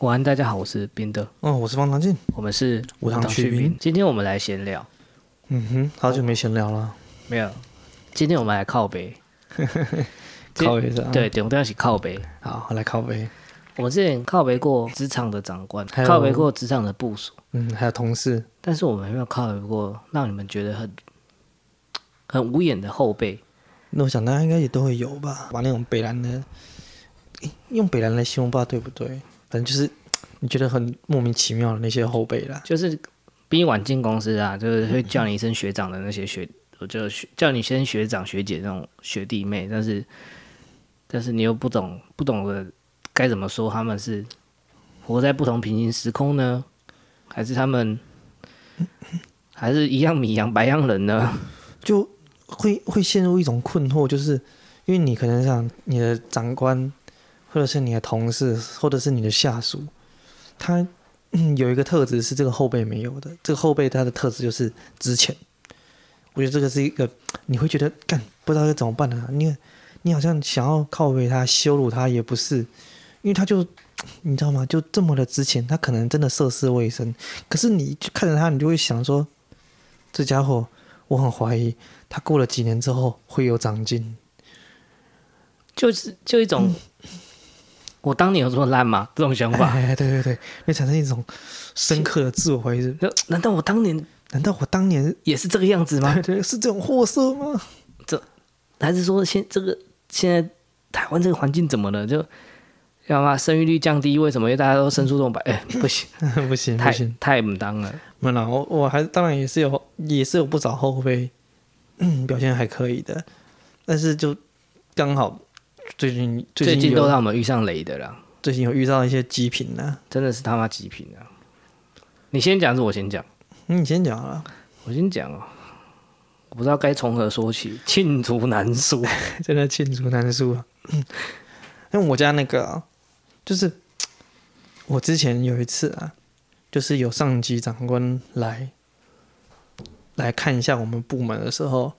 晚安，大家好，我是宾德。哦，我是方唐进，我们是无糖去冰。今天我们来闲聊。嗯哼，好久没闲聊了。没有，今天我们来靠北。靠背是吧？对，我们都要一起靠北。好，来靠北。我们之前靠北过职场的长官，靠北过职场的部署，嗯，还有同事。但是我们没有靠北过让你们觉得很很无眼的后辈。那我想大家应该也都会有吧？把那种北兰的，用北兰来形容，不知道对不对？反正就是你觉得很莫名其妙的那些后辈啦，就是比你晚进公司啊，就是会叫你一声学长的那些学，我就叫你一声学长学姐那种学弟妹，但是但是你又不懂不懂得该怎么说，他们是活在不同平行时空呢，还是他们还是一样米养白羊人呢？就会会陷入一种困惑，就是因为你可能想你的长官。或者是你的同事，或者是你的下属，他、嗯、有一个特质是这个后辈没有的。这个后辈他的特质就是值钱。我觉得这个是一个你会觉得干不知道该怎么办呢、啊？你你好像想要靠背他羞辱他也不是，因为他就你知道吗？就这么的值钱，他可能真的涉世未深。可是你看着他，你就会想说，这家伙我很怀疑他过了几年之后会有长进，就是就一种。嗯我当年有这么烂吗？这种想法，哎，对对对，会产生一种深刻的自我怀疑。难道我当年，难道我当年也是这个样子吗？对对，是这种货色吗？这还是说现这个现在台湾这个环境怎么了？就要嘛生育率降低，为什么？因为大家都生出这种白，哎，不行不行，太不行，太不当了。没有，我我还当然也是有，也是有不少后辈，嗯，表现还可以的，但是就刚好。最近最近都让我们遇上雷的了。最近有遇到一些极品呢，真的是他妈极品啊！你先讲还是我先讲？你先讲啊，我先讲哦。我不知道该从何说起，罄竹难书，真的罄竹难书啊。因为我家那个啊，就是我之前有一次啊，就是有上级长官来来看一下我们部门的时候。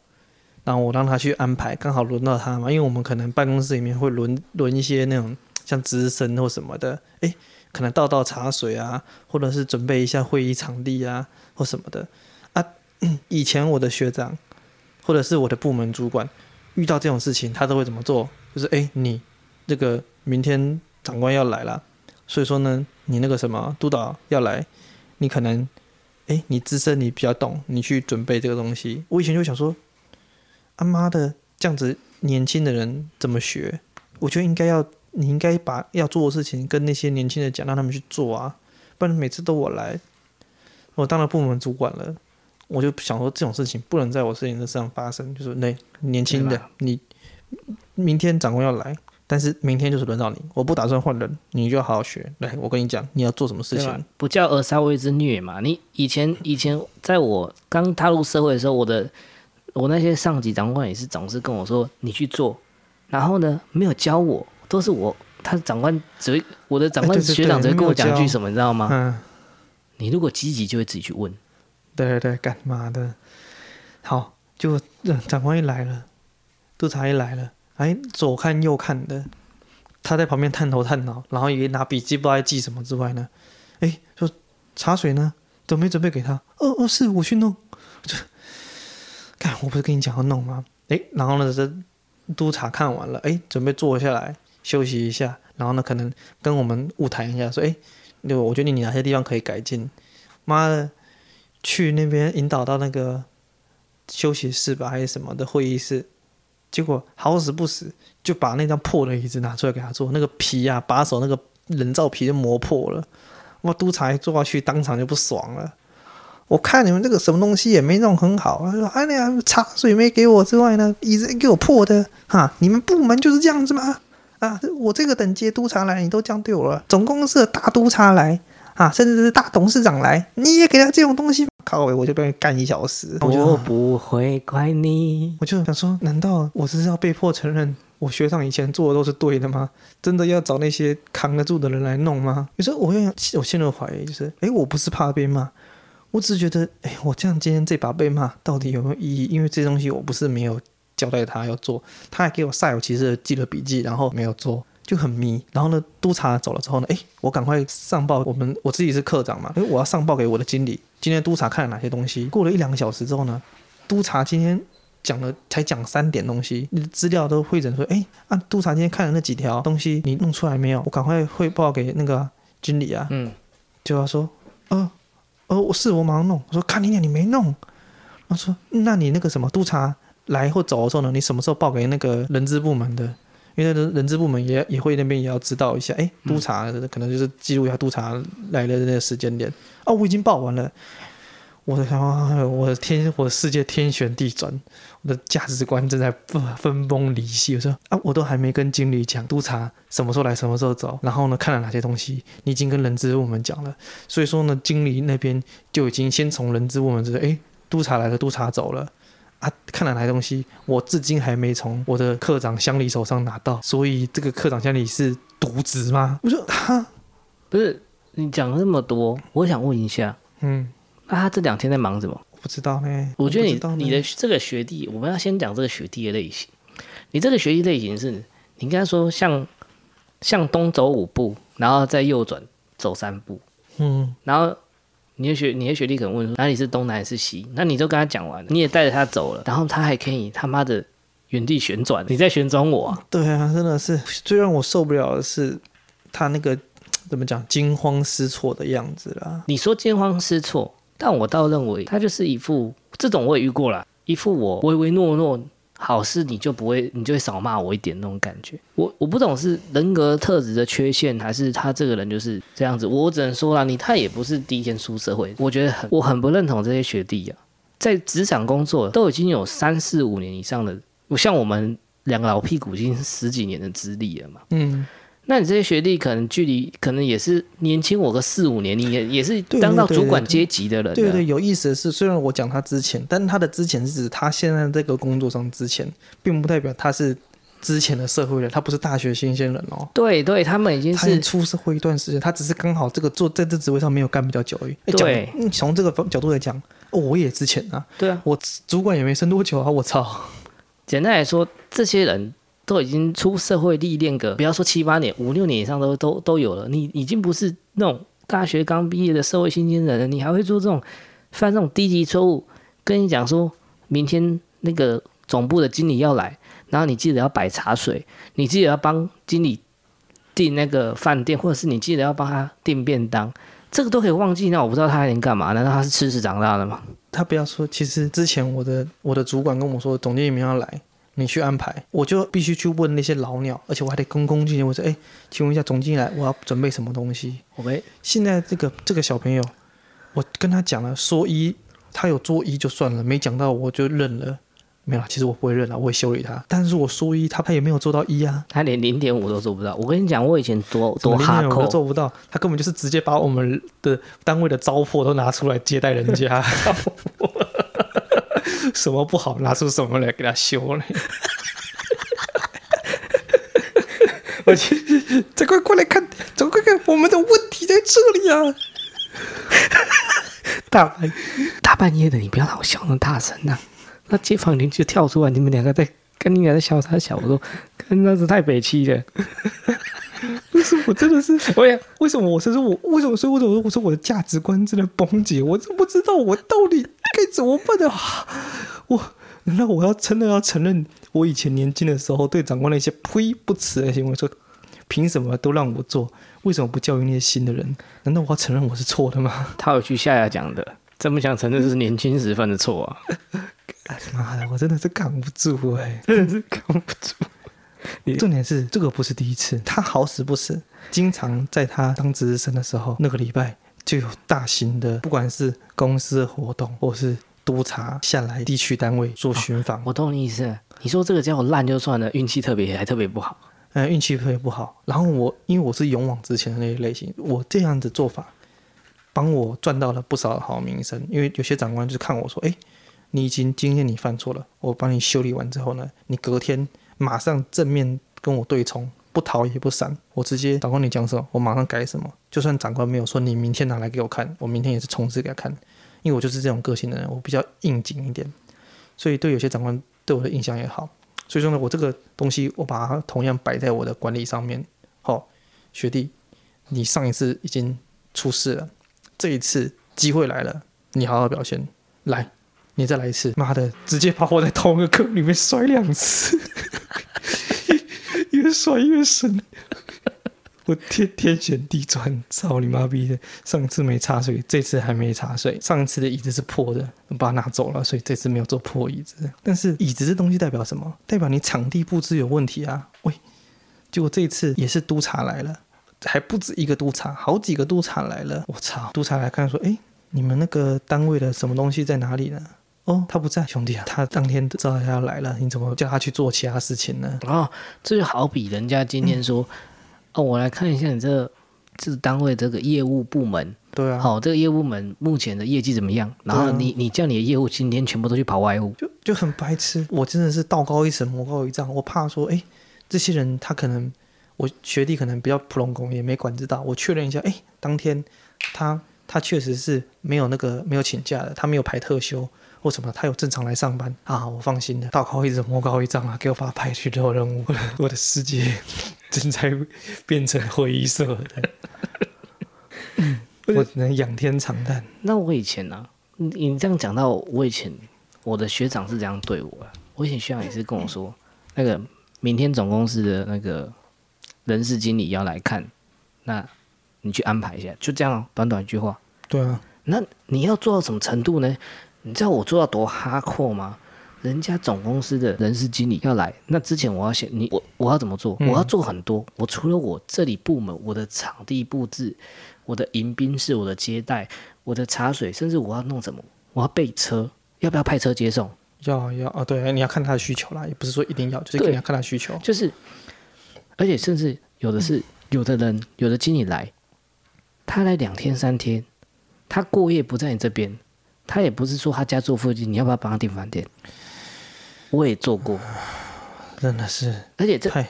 然后我让他去安排，刚好轮到他嘛，因为我们可能办公室里面会轮轮一些那种像资深或什么的，诶，可能倒倒茶水啊，或者是准备一下会议场地啊或什么的啊。以前我的学长或者是我的部门主管遇到这种事情，他都会怎么做？就是诶，你这个明天长官要来了，所以说呢，你那个什么督导要来，你可能诶，你资深你比较懂，你去准备这个东西。我以前就想说。他妈的，这样子年轻的人怎么学？我觉得应该要，你应该把要做的事情跟那些年轻人讲，让他们去做啊，不然每次都我来。我当了部门主管了，我就想说这种事情不能在我事情的身上发生，就是那年轻的你，明天长官要来，但是明天就是轮到你，我不打算换人，你就要好好学。来，我跟你讲，你要做什么事情？不叫儿少为之虐嘛。你以前以前在我刚踏入社会的时候，我的。我那些上级长官也是总是跟我说，你去做，然后呢，没有教我，都是我他长官只会我的长官学长只会跟我讲一句什么，你知道吗？嗯，你如果积极就会自己去问。对对对，干嘛的？好，就长官一来了，督察一来了，哎，左看右看的，他在旁边探头探脑，然后也拿笔记不知道在记什么之外呢，哎，说茶水呢，都没准备给他。哦哦，是我去弄。我不是跟你讲要弄吗？诶，然后呢，这督察看完了，诶，准备坐下来休息一下，然后呢，可能跟我们晤谈一下，说，诶，那我觉得你哪些地方可以改进。妈的，去那边引导到那个休息室吧，还是什么的会议室，结果好死不死就把那张破的椅子拿出来给他坐，那个皮、啊，把手那个人造皮就磨破了。哇，督察一坐下去，当场就不爽了。我看你们这个什么东西也没弄很好，他说：“哎呀，茶水没给我之外呢，椅子给我破的，哈！你们部门就是这样子吗？啊，我这个等级督察来，你都这样对我了。总公司的大督察来，啊，甚至是大董事长来，你也给他这种东西，靠北，我就被干一小时。我，我不会怪你。我就想说，难道我是要被迫承认我学长以前做的都是对的吗？真的要找那些扛得住的人来弄吗？有时候我会我陷入怀疑，就是，哎，我不是怕被骂。我只是觉得，哎，我这样今天这把被骂到底有没有意义？因为这东西我不是没有交代他要做，他还给我煞有其事的记了笔记，然后没有做，就很迷。然后呢，督察走了之后呢，哎，我赶快上报我们我自己是科长嘛，因为我要上报给我的经理，今天督察看了哪些东西。过了一两个小时之后呢，督察今天讲了才讲三点东西，你的资料都汇整说，哎，啊，督察今天看了那几条东西，你弄出来没有？我赶快汇报给那个经理啊，嗯，就要说，呃，呃，我是我马上弄。我说看你娘你没弄，他说那你那个什么督察来或走的时候呢，你什么时候报给那个人资部门的？因为人人资部门也也会那边也要知道一下，哎，督察可能就是记录一下督察来的那个时间点。哦，我已经报完了。我的我的天，我的世界天旋地转，我的价值观正在分分崩离析。我说啊，我都还没跟经理讲，督察什么时候来，什么时候走，然后呢，看了哪些东西，你已经跟人资部门讲了。所以说呢，经理那边就已经先从人资部门知道，哎，督察来了，督察走了。啊，看了哪些东西，我至今还没从我的课长乡里手上拿到。所以这个课长乡里是渎职吗？我说哈，不是，你讲了那么多，我想问一下，嗯。那、啊、他这两天在忙什么？我不知道呢。我觉得你你的这个学弟，我们要先讲这个学弟的类型。你这个学弟类型是，你应该说向向东走五步，然后再右转走三步。嗯。然后你的学你的学弟可能问说哪里是东，南还是西？那你都跟他讲完了，你也带着他走了，然后他还可以他妈的原地旋转，你在旋转我、啊？对啊，真的是最让我受不了的是他那个怎么讲惊慌失措的样子啦。你说惊慌失措？但我倒认为他就是一副这种我也遇过了，一副我唯唯诺诺，好事你就不会，你就会少骂我一点那种感觉。我我不懂是人格特质的缺陷，还是他这个人就是这样子。我只能说啦，你他也不是第一天出社会，我觉得很我很不认同这些学弟啊，在职场工作都已经有三四五年以上的，像我们两个老屁股已经十几年的资历了嘛，嗯。那你这些学弟可能距离可能也是年轻我个四五年，你也也是当到主管阶级的人。对对，对，对，有意思的是，虽然我讲他之前，但他的之前是指他现在这个工作上之前，并不代表他是之前的社会人，他不是大学新鲜人哦。对对，他们已经是出社会一段时间，他只是刚好这个做在这职位上没有干比较久而已。对，从这个角度来讲，哦，我也之前啊，对啊，我主管也没升多久啊，我操。简单来说，这些人。都已经出社会历练个，不要说七八年，五六年以上都都都有了。你已经不是那种大学刚毕业的社会新鲜人了，你还会做这种犯这种低级错误？跟你讲说，明天那个总部的经理要来，然后你记得要摆茶水，你记得要帮经理订那个饭店，或者是你记得要帮他订便当，这个都可以忘记。那我不知道他还能干嘛？难道他是吃屎长大的吗？他不要说，其实之前我的我的主管跟我说，总经理明天要来。你去安排，我就必须去问那些老鸟，而且我还得恭恭敬敬。我说：“哎，请问一下总经理来，我要准备什么东西？”OK，现在这个这个小朋友，我跟他讲了，说一，他有做一就算了，没讲到我就认了。没有，其实我不会认了，我会修理他。但是我说一，他他也没有做到一啊，他连零点五都做不到。我跟你讲，我以前多多哈扣都做不到，他根本就是直接把我们的单位的糟粕都拿出来接待人家。什么不好，拿出什么来给他修呢？我去，再快过来看，走快看，我们的问题在这里啊！大半大半夜的，你不要老笑那么大声呐、那街坊邻居跳出来，你们两个在跟你俩在笑啥笑？我说，看那是太北七了。为什么我真的是？我也为什么我是说我为什么所以为什么我说我的价值观真的崩解？我真不知道我到底该怎么办的。我难道我要真的要承认我以前年轻的时候对长官那些呸不耻的行为？说凭什么都让我做？为什么不教育那些新的人？难道我要承认我是错的吗？他有去下下讲的，真不想承认这是年轻时犯的错啊！妈的，我真的是扛不住哎，真的是扛不住。重点是这个不是第一次，他好死不死，经常在他当值日生的时候，那个礼拜就有大型的，不管是公司活动或是督察下来地区单位做巡访。哦，我懂你意思，你说这个家伙烂就算了，运气特别还特别不好，嗯，运气特别不好。然后我因为我是勇往直前的那一类型，我这样的做法帮我赚到了不少好名声。因为有些长官就是看我说，哎，你已经今天你犯错了，我帮你修理完之后呢，你隔天。马上正面跟我对冲，不逃也不闪，我直接长官你讲什么，我马上改什么。就算长官没有说你明天拿来给我看，我明天也是冲刺给他看，因为我就是这种个性的人，我比较应景一点，所以对有些长官对我的印象也好。所以说呢，我这个东西我把它同样摆在我的管理上面，好、哦，学弟，你上一次已经出事了，这一次机会来了，你好好表现，来，你再来一次，妈的，直接把我在同一个坑里面摔两次，越摔越深。我天天旋地转，操你妈逼的！上次没插水，这次还没插水。上次的椅子是破的，我把它拿走了，所以这次没有做破椅子。但是椅子这东西代表什么？代表你场地布置有问题啊！喂，结果这次也是督察来了，还不止一个督察，好几个督察来了。我操！督察来看说，哎，你们那个单位的什么东西在哪里呢？哦，他不在，兄弟啊，他当天知道他要来了，你怎么叫他去做其他事情呢？哦，这就好比人家今天说。嗯哦，我来看一下你这、这单位这个业务部门，对啊，好，这个业务部门目前的业绩怎么样？然后你、啊、你叫你的业务今天全部都去跑外务，就就很白痴。我真的是道高一尺，魔高一丈。我怕说，哎，这些人他可能我学弟可能比较普通工，也没管知道。我确认一下，哎，当天他他确实是没有那个没有请假的，他没有排特休或什么，他有正常来上班啊，我放心的。道高一尺，魔高一丈啊，给我把他派去做任务，我的世界。正在变成灰色的，我只能仰天长叹。那我以前呢、啊？你你这样讲到，我以前我的学长是这样对我的。我以前学长也是跟我说，那个明天总公司的那个人事经理要来看，那你去安排一下，就这样、哦，短短一句话。对啊。那你要做到什么程度呢？你知道我做到多哈扣吗？人家总公司的人事经理要来，那之前我要先你我我要怎么做？我要做很多。我除了我这里部门，我的场地布置，我的迎宾室，我的接待，我的茶水，甚至我要弄什么？我要备车，要不要派车接送？要要啊，对，你要看他的需求啦，也不是说一定要，就是你要看他的需求。就是，而且甚至有的是有的人，有的经理来，他来两天三天，他过夜不在你这边，他也不是说他家住附近，你要不要帮他订饭店？我也做过，真的是，而且这派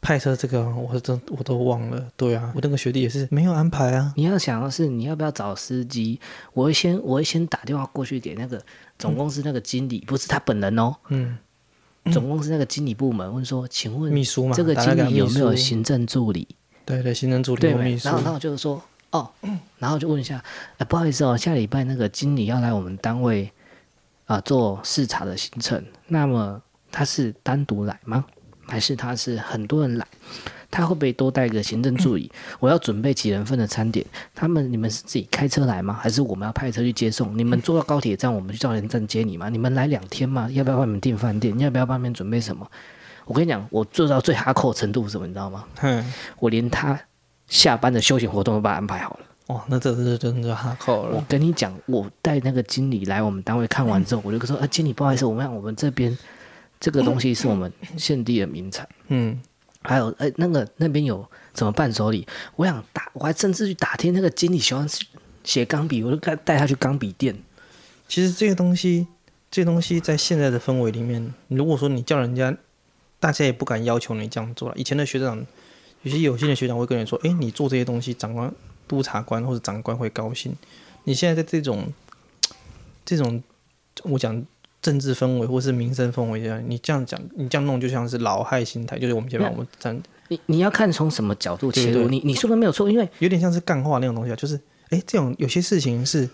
派车这个，我真我都忘了。对啊，我那个学弟也是没有安排啊。你要想的是，你要不要找司机？我会先我会先打电话过去给那个总公司那个经理，嗯、不是他本人哦。嗯。总公司那个经理部门问说：“请问秘书吗，这个经理有没有行政助理？”对对，行政助理对秘书。然后然后就是说：“哦，然后就问一下，哎，不好意思哦，下礼拜那个经理要来我们单位。”啊，做视察的行程，那么他是单独来吗？还是他是很多人来？他会不会多带个行政助理？我要准备几人份的餐点？他们你们是自己开车来吗？还是我们要派车去接送？你们坐到高铁站，我们去兆联站接你吗？你们来两天吗？要不要帮你们订饭店？要不要帮你们准备什么？我跟你讲，我做到最哈扣程度是什么？你知道吗？嗯，我连他下班的休闲活动都把它安排好了。哦，那这是真的哈扣了。我跟你讲，我带那个经理来我们单位看完之后，嗯、我就说：“啊，经理，不好意思，我们我们这边这个东西是我们现地的名产。嗯，还有，哎，那个那边有什么伴手礼？我想打，我还甚至去打听那个经理喜欢写钢笔，我就带带他去钢笔店。其实这个东西，这些东西在现在的氛围里面，如果说你叫人家，大家也不敢要求你这样做了。以前的学长，有些有心的学长会跟你说：“哎，你做这些东西，长官。”督察官或者长官会高兴。你现在在这种这种我讲政治氛围或是民生氛围下，你这样讲，你这样弄，就像是老害心态。就是我们前面我们讲，你你要看从什么角度切入。你你说的没有错，因为有点像是干话那种东西啊。就是哎，这种有些事情是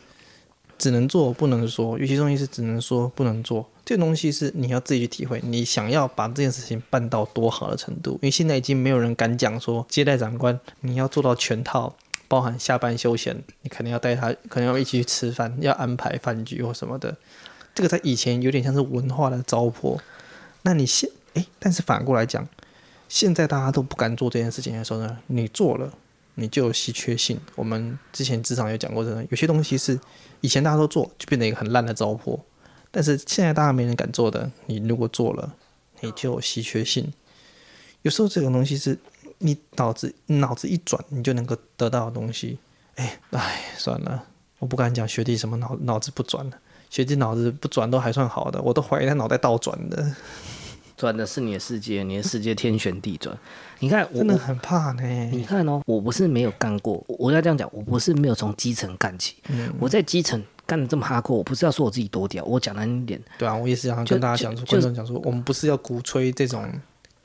只能做不能说，有些东西是只能说不能做。这个东西是你要自己去体会。你想要把这件事情办到多好的程度？因为现在已经没有人敢讲说接待长官你要做到全套。包含下班休闲，你肯定要带他，可能要一起去吃饭，要安排饭局或什么的。这个在以前有点像是文化的糟粕。那你现诶，但是反过来讲，现在大家都不敢做这件事情的时候呢，你做了，你就有稀缺性。我们之前职场有讲过，真的有些东西是以前大家都做，就变成一个很烂的糟粕。但是现在大家没人敢做的，你如果做了，你就有稀缺性。有时候这种东西是。你脑子脑子一转，你就能够得到的东西。哎哎，算了，我不敢讲学弟什么脑脑子不转了，学弟脑子不转都还算好的，我都怀疑他脑袋倒转的。转的是你的世界，你的世界天旋地转。你看，我真的很怕呢。你看哦，我不是没有干过，我要这样讲，我不是没有从基层干起。嗯，我在基层干的这么哈扣，我不是要说我自己多屌，我讲难听点。对啊，我也是想跟大家讲说，观众讲说，我们不是要鼓吹这种。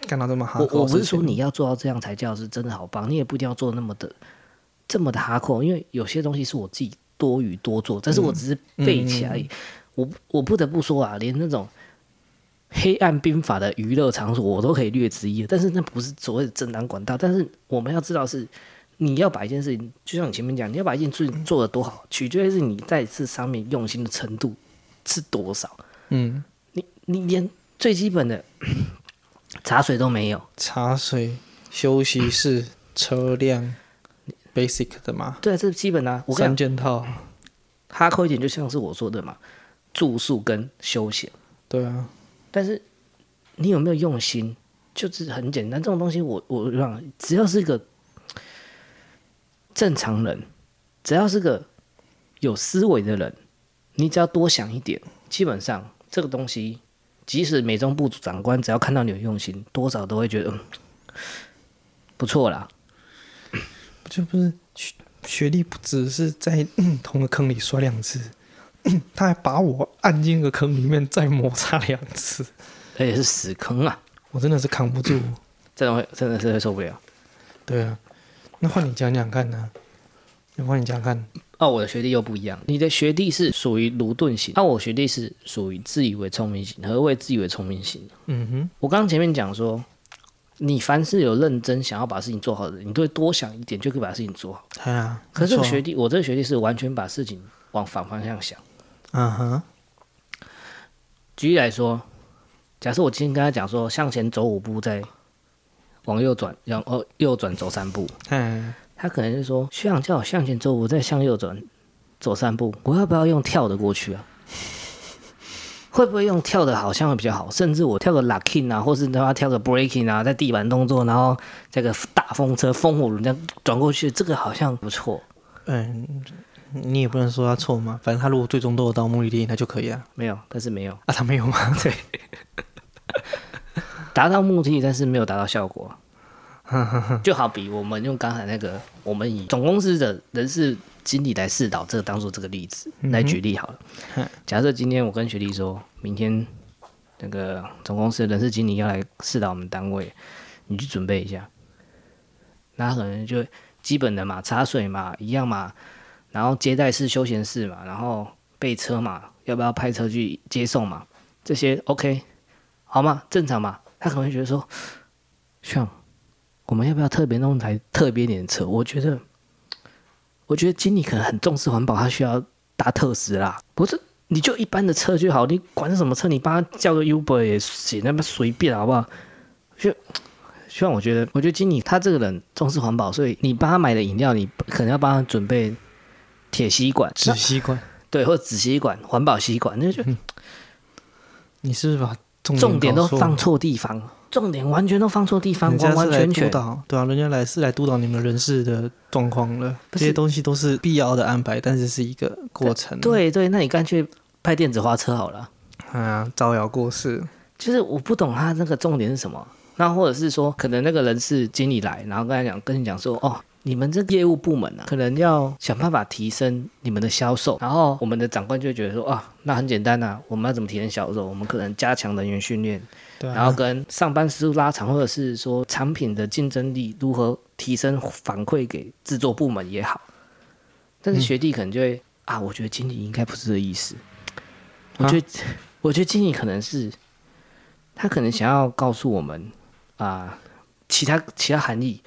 干到这么哈。我我不是说你要做到这样才叫是真的好棒，你也不一定要做那么的这么的哈扣，因为有些东西是我自己多余多做，但是我只是背起来而已。嗯嗯、我我不得不说啊，连那种黑暗兵法的娱乐场所我都可以略知一二，但是那不是所谓的正当管道。但是我们要知道是。你要把一件事情，就像你前面讲，你要把一件事情做得多好，取决于是你在这上面用心的程度是多少。嗯，你你连最基本的茶水都没有，茶水、休息室、车辆，basic 的嘛？对啊，这是基本的啊。我三件套，哈扣一点，就像是我说的嘛，住宿跟休闲。对啊，但是你有没有用心？就是很简单，这种东西我我让只要是一个。正常人，只要是个有思维的人，你只要多想一点，基本上这个东西，即使美中部长官只要看到你有用心，多少都会觉得，不错啦。就不是学学历不只是在、嗯、同个坑里摔两次，他还把我按进个坑里面再摩擦两次，而且是死坑啊！我真的是扛不住，这种会真的是会受不了。对啊。那换你讲讲看呢？那换你讲看。哦，我的学弟又不一样。你的学弟是属于卢顿型，那、啊、我学弟是属于自以为聪明型。何谓自以为聪明型？嗯哼。我刚刚前面讲说，你凡是有认真想要把事情做好的人，你都会多想一点，就可以把事情做好。对啊。可是这个学弟，我这个学弟是完全把事情往反方向想。嗯哼。举例来说，假设我今天跟他讲说，向前走五步，再。往右转，然后右转走三步。嗯，他可能是说，学长叫我向前走，五步再向右转走三步。我要不要用跳的过去啊？会不会用跳的好像会比较好？甚至我跳个 locking 啊，或是他妈跳个 breaking 啊，在地板动作，然后这个大风车、风火轮这样转过去，这个好像不错。嗯，你也不能说他错嘛。反正他如果最终都有到目的地，那就可以啊。没有，但是没有啊，他没有吗？对。达到目的，但是没有达到效果，就好比我们用刚才那个，我们以总公司的人事经理来试导，这个当做这个例子来举例好了。假设今天我跟学弟说，明天那个总公司的人事经理要来试导我们单位，你去准备一下。那可能就基本的嘛，茶水嘛，一样嘛，然后接待室、休闲室嘛，然后备车嘛，要不要派车去接送嘛？这些 OK 好吗？正常嘛？他可能会觉得说，像我们要不要特别弄台特别点的车？我觉得，我觉得经理可能很重视环保，他需要搭特斯拉。不是，你就一般的车就好，你管什么车，你帮他叫个 Uber 也行，那么随便好不好？就，像我觉得，我觉得经理他这个人重视环保，所以你帮他买的饮料，你可能要帮他准备铁吸管、纸吸管，对，或者纸吸管、环保吸管，那就、嗯、你是不是把？重点，重点都放错地方，重点完全都放错地方，完完全全。对啊，人家来是来督导你们人事的状况了，这些东西都是必要的安排，但是是一个过程。对对，那你干脆派电子花车好了。啊，招摇过市。就是我不懂他那个重点是什么，那或者是说，可能那个人事经理来，然后跟他讲，跟你讲说，哦。你们这业务部门啊，可能要想办法提升你们的销售，然后我们的长官就会觉得说啊，那很简单呐、啊，我们要怎么提升销售？我们可能加强人员训练，对啊、然后跟上班时数拉长，或者是说产品的竞争力如何提升，反馈给制作部门也好。但是学弟可能就会、嗯、啊，我觉得经理应该不是这个意思，我觉得、啊、我觉得经理可能是他可能想要告诉我们啊，其他其他含义，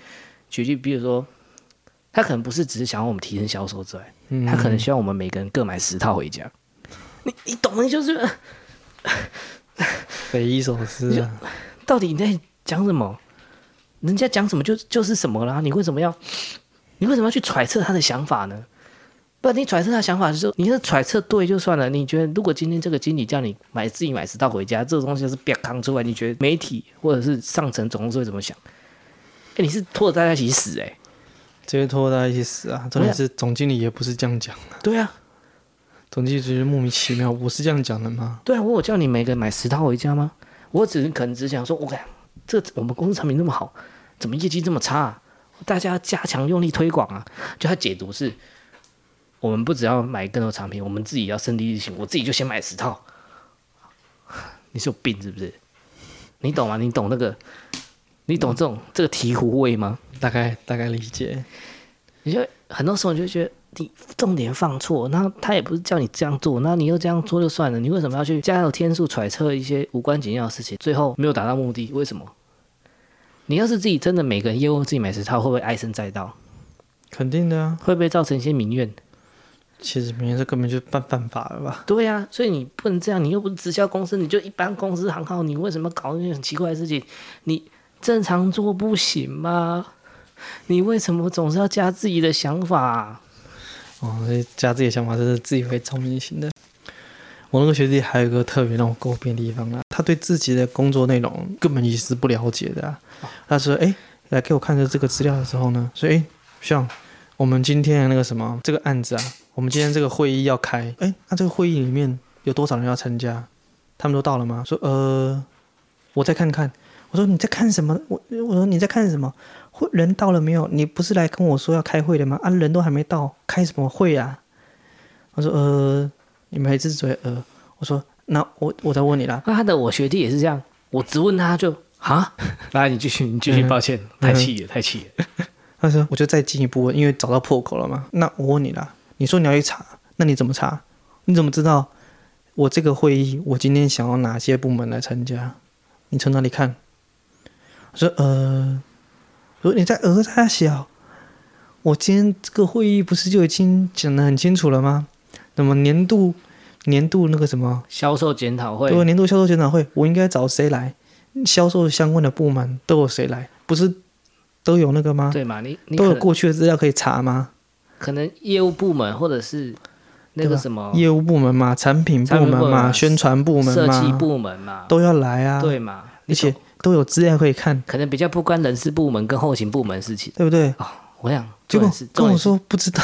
举例比如说。他可能不是只是想要我们提升销售之外，嗯、他可能希望我们每个人各买十套回家。你你懂的，就是匪夷所思啊！到底你在讲什么？人家讲什么就就是什么啦。你为什么要你为什么要去揣测他的想法呢？不，你揣测他想法就是说，你是揣测对就算了。你觉得如果今天这个经理叫你买自己买十套回家，这个东西是别扛出来，你觉得媒体或者是上层总公司会怎么想？哎，你是拖着大家一起死哎、欸！直接拖大家一起死啊！重点是总经理也不是这样讲的。对啊，总经理觉得莫名其妙，我是这样讲的吗？对啊，我有叫你每个人买十套回家吗？我只是可能只想说，我看这我们公司产品那么好，怎么业绩这么差啊？大家加强用力推广啊！就他解读是，我们不只要买更多产品，我们自己要身体力行，我自己就先买十套。你是有病是不是？你懂吗？你懂那个你懂这种、嗯、这个醍醐味吗？大概大概理解。你就很多时候你就觉得你重点放错，然后他也不是叫你这样做，那你又这样做就算了，你为什么要去加油天数揣测一些无关紧要的事情，最后没有达到目的？为什么？你要是自己真的每个人业务自己买十套，会不会唉声载道？肯定的啊。会不会造成一些民怨？其实民怨这根本就办犯法了吧？对呀、啊，所以你不能这样，你又不是直销公司，你就一般公司行号，你为什么搞那些很奇怪的事情？你正常做不行吗？你为什么总是要加自己的想法、啊？哦，加自己的想法是自以为聪明型的。我那个学弟还有一个特别让我诟病的地方啊，他对自己的工作内容根本也是不了解的。他说：“哎，来给我看着这个资料的时候呢，说哎，像我们今天那个什么这个案子啊，我们今天这个会议要开，哎，那这个会议里面有多少人要参加？他们都到了吗？说呃，我再看看。我说你在看什么？我我说你在看什么？会人到了没有？你不是来跟我说要开会的吗？啊，人都还没到，开什么会啊？我说呃。”你们还是嘴呃，我说那我我再问你啦。那他的我学弟也是这样，我只问他就啊，来你继续你继续，抱歉，太气了太气了。他说我就再进一步问，因为找到破口了嘛。那我问你啦，你说你要去查，那你怎么查？你怎么知道我这个会议我今天想要哪些部门来参加？你从哪里看？我说呃，如果你在讹他小，我今天这个会议不是就已经讲的很清楚了吗？那么年度年度那个什么销售检讨会，对，年度销售检讨会，我应该找谁来？销售相关的部门都有谁来？不是都有那个吗？对嘛？你，你都有过去的资料可以查吗？可能业务部门或者是那个什么业务部门嘛，产品部门嘛，门嘛宣传部门嘛，设计部门嘛，都要来啊，对嘛？而且都有资料可以看。可能比较不关人事部门跟后勤部门事情，对不对？哦，我想结果跟我说不知道。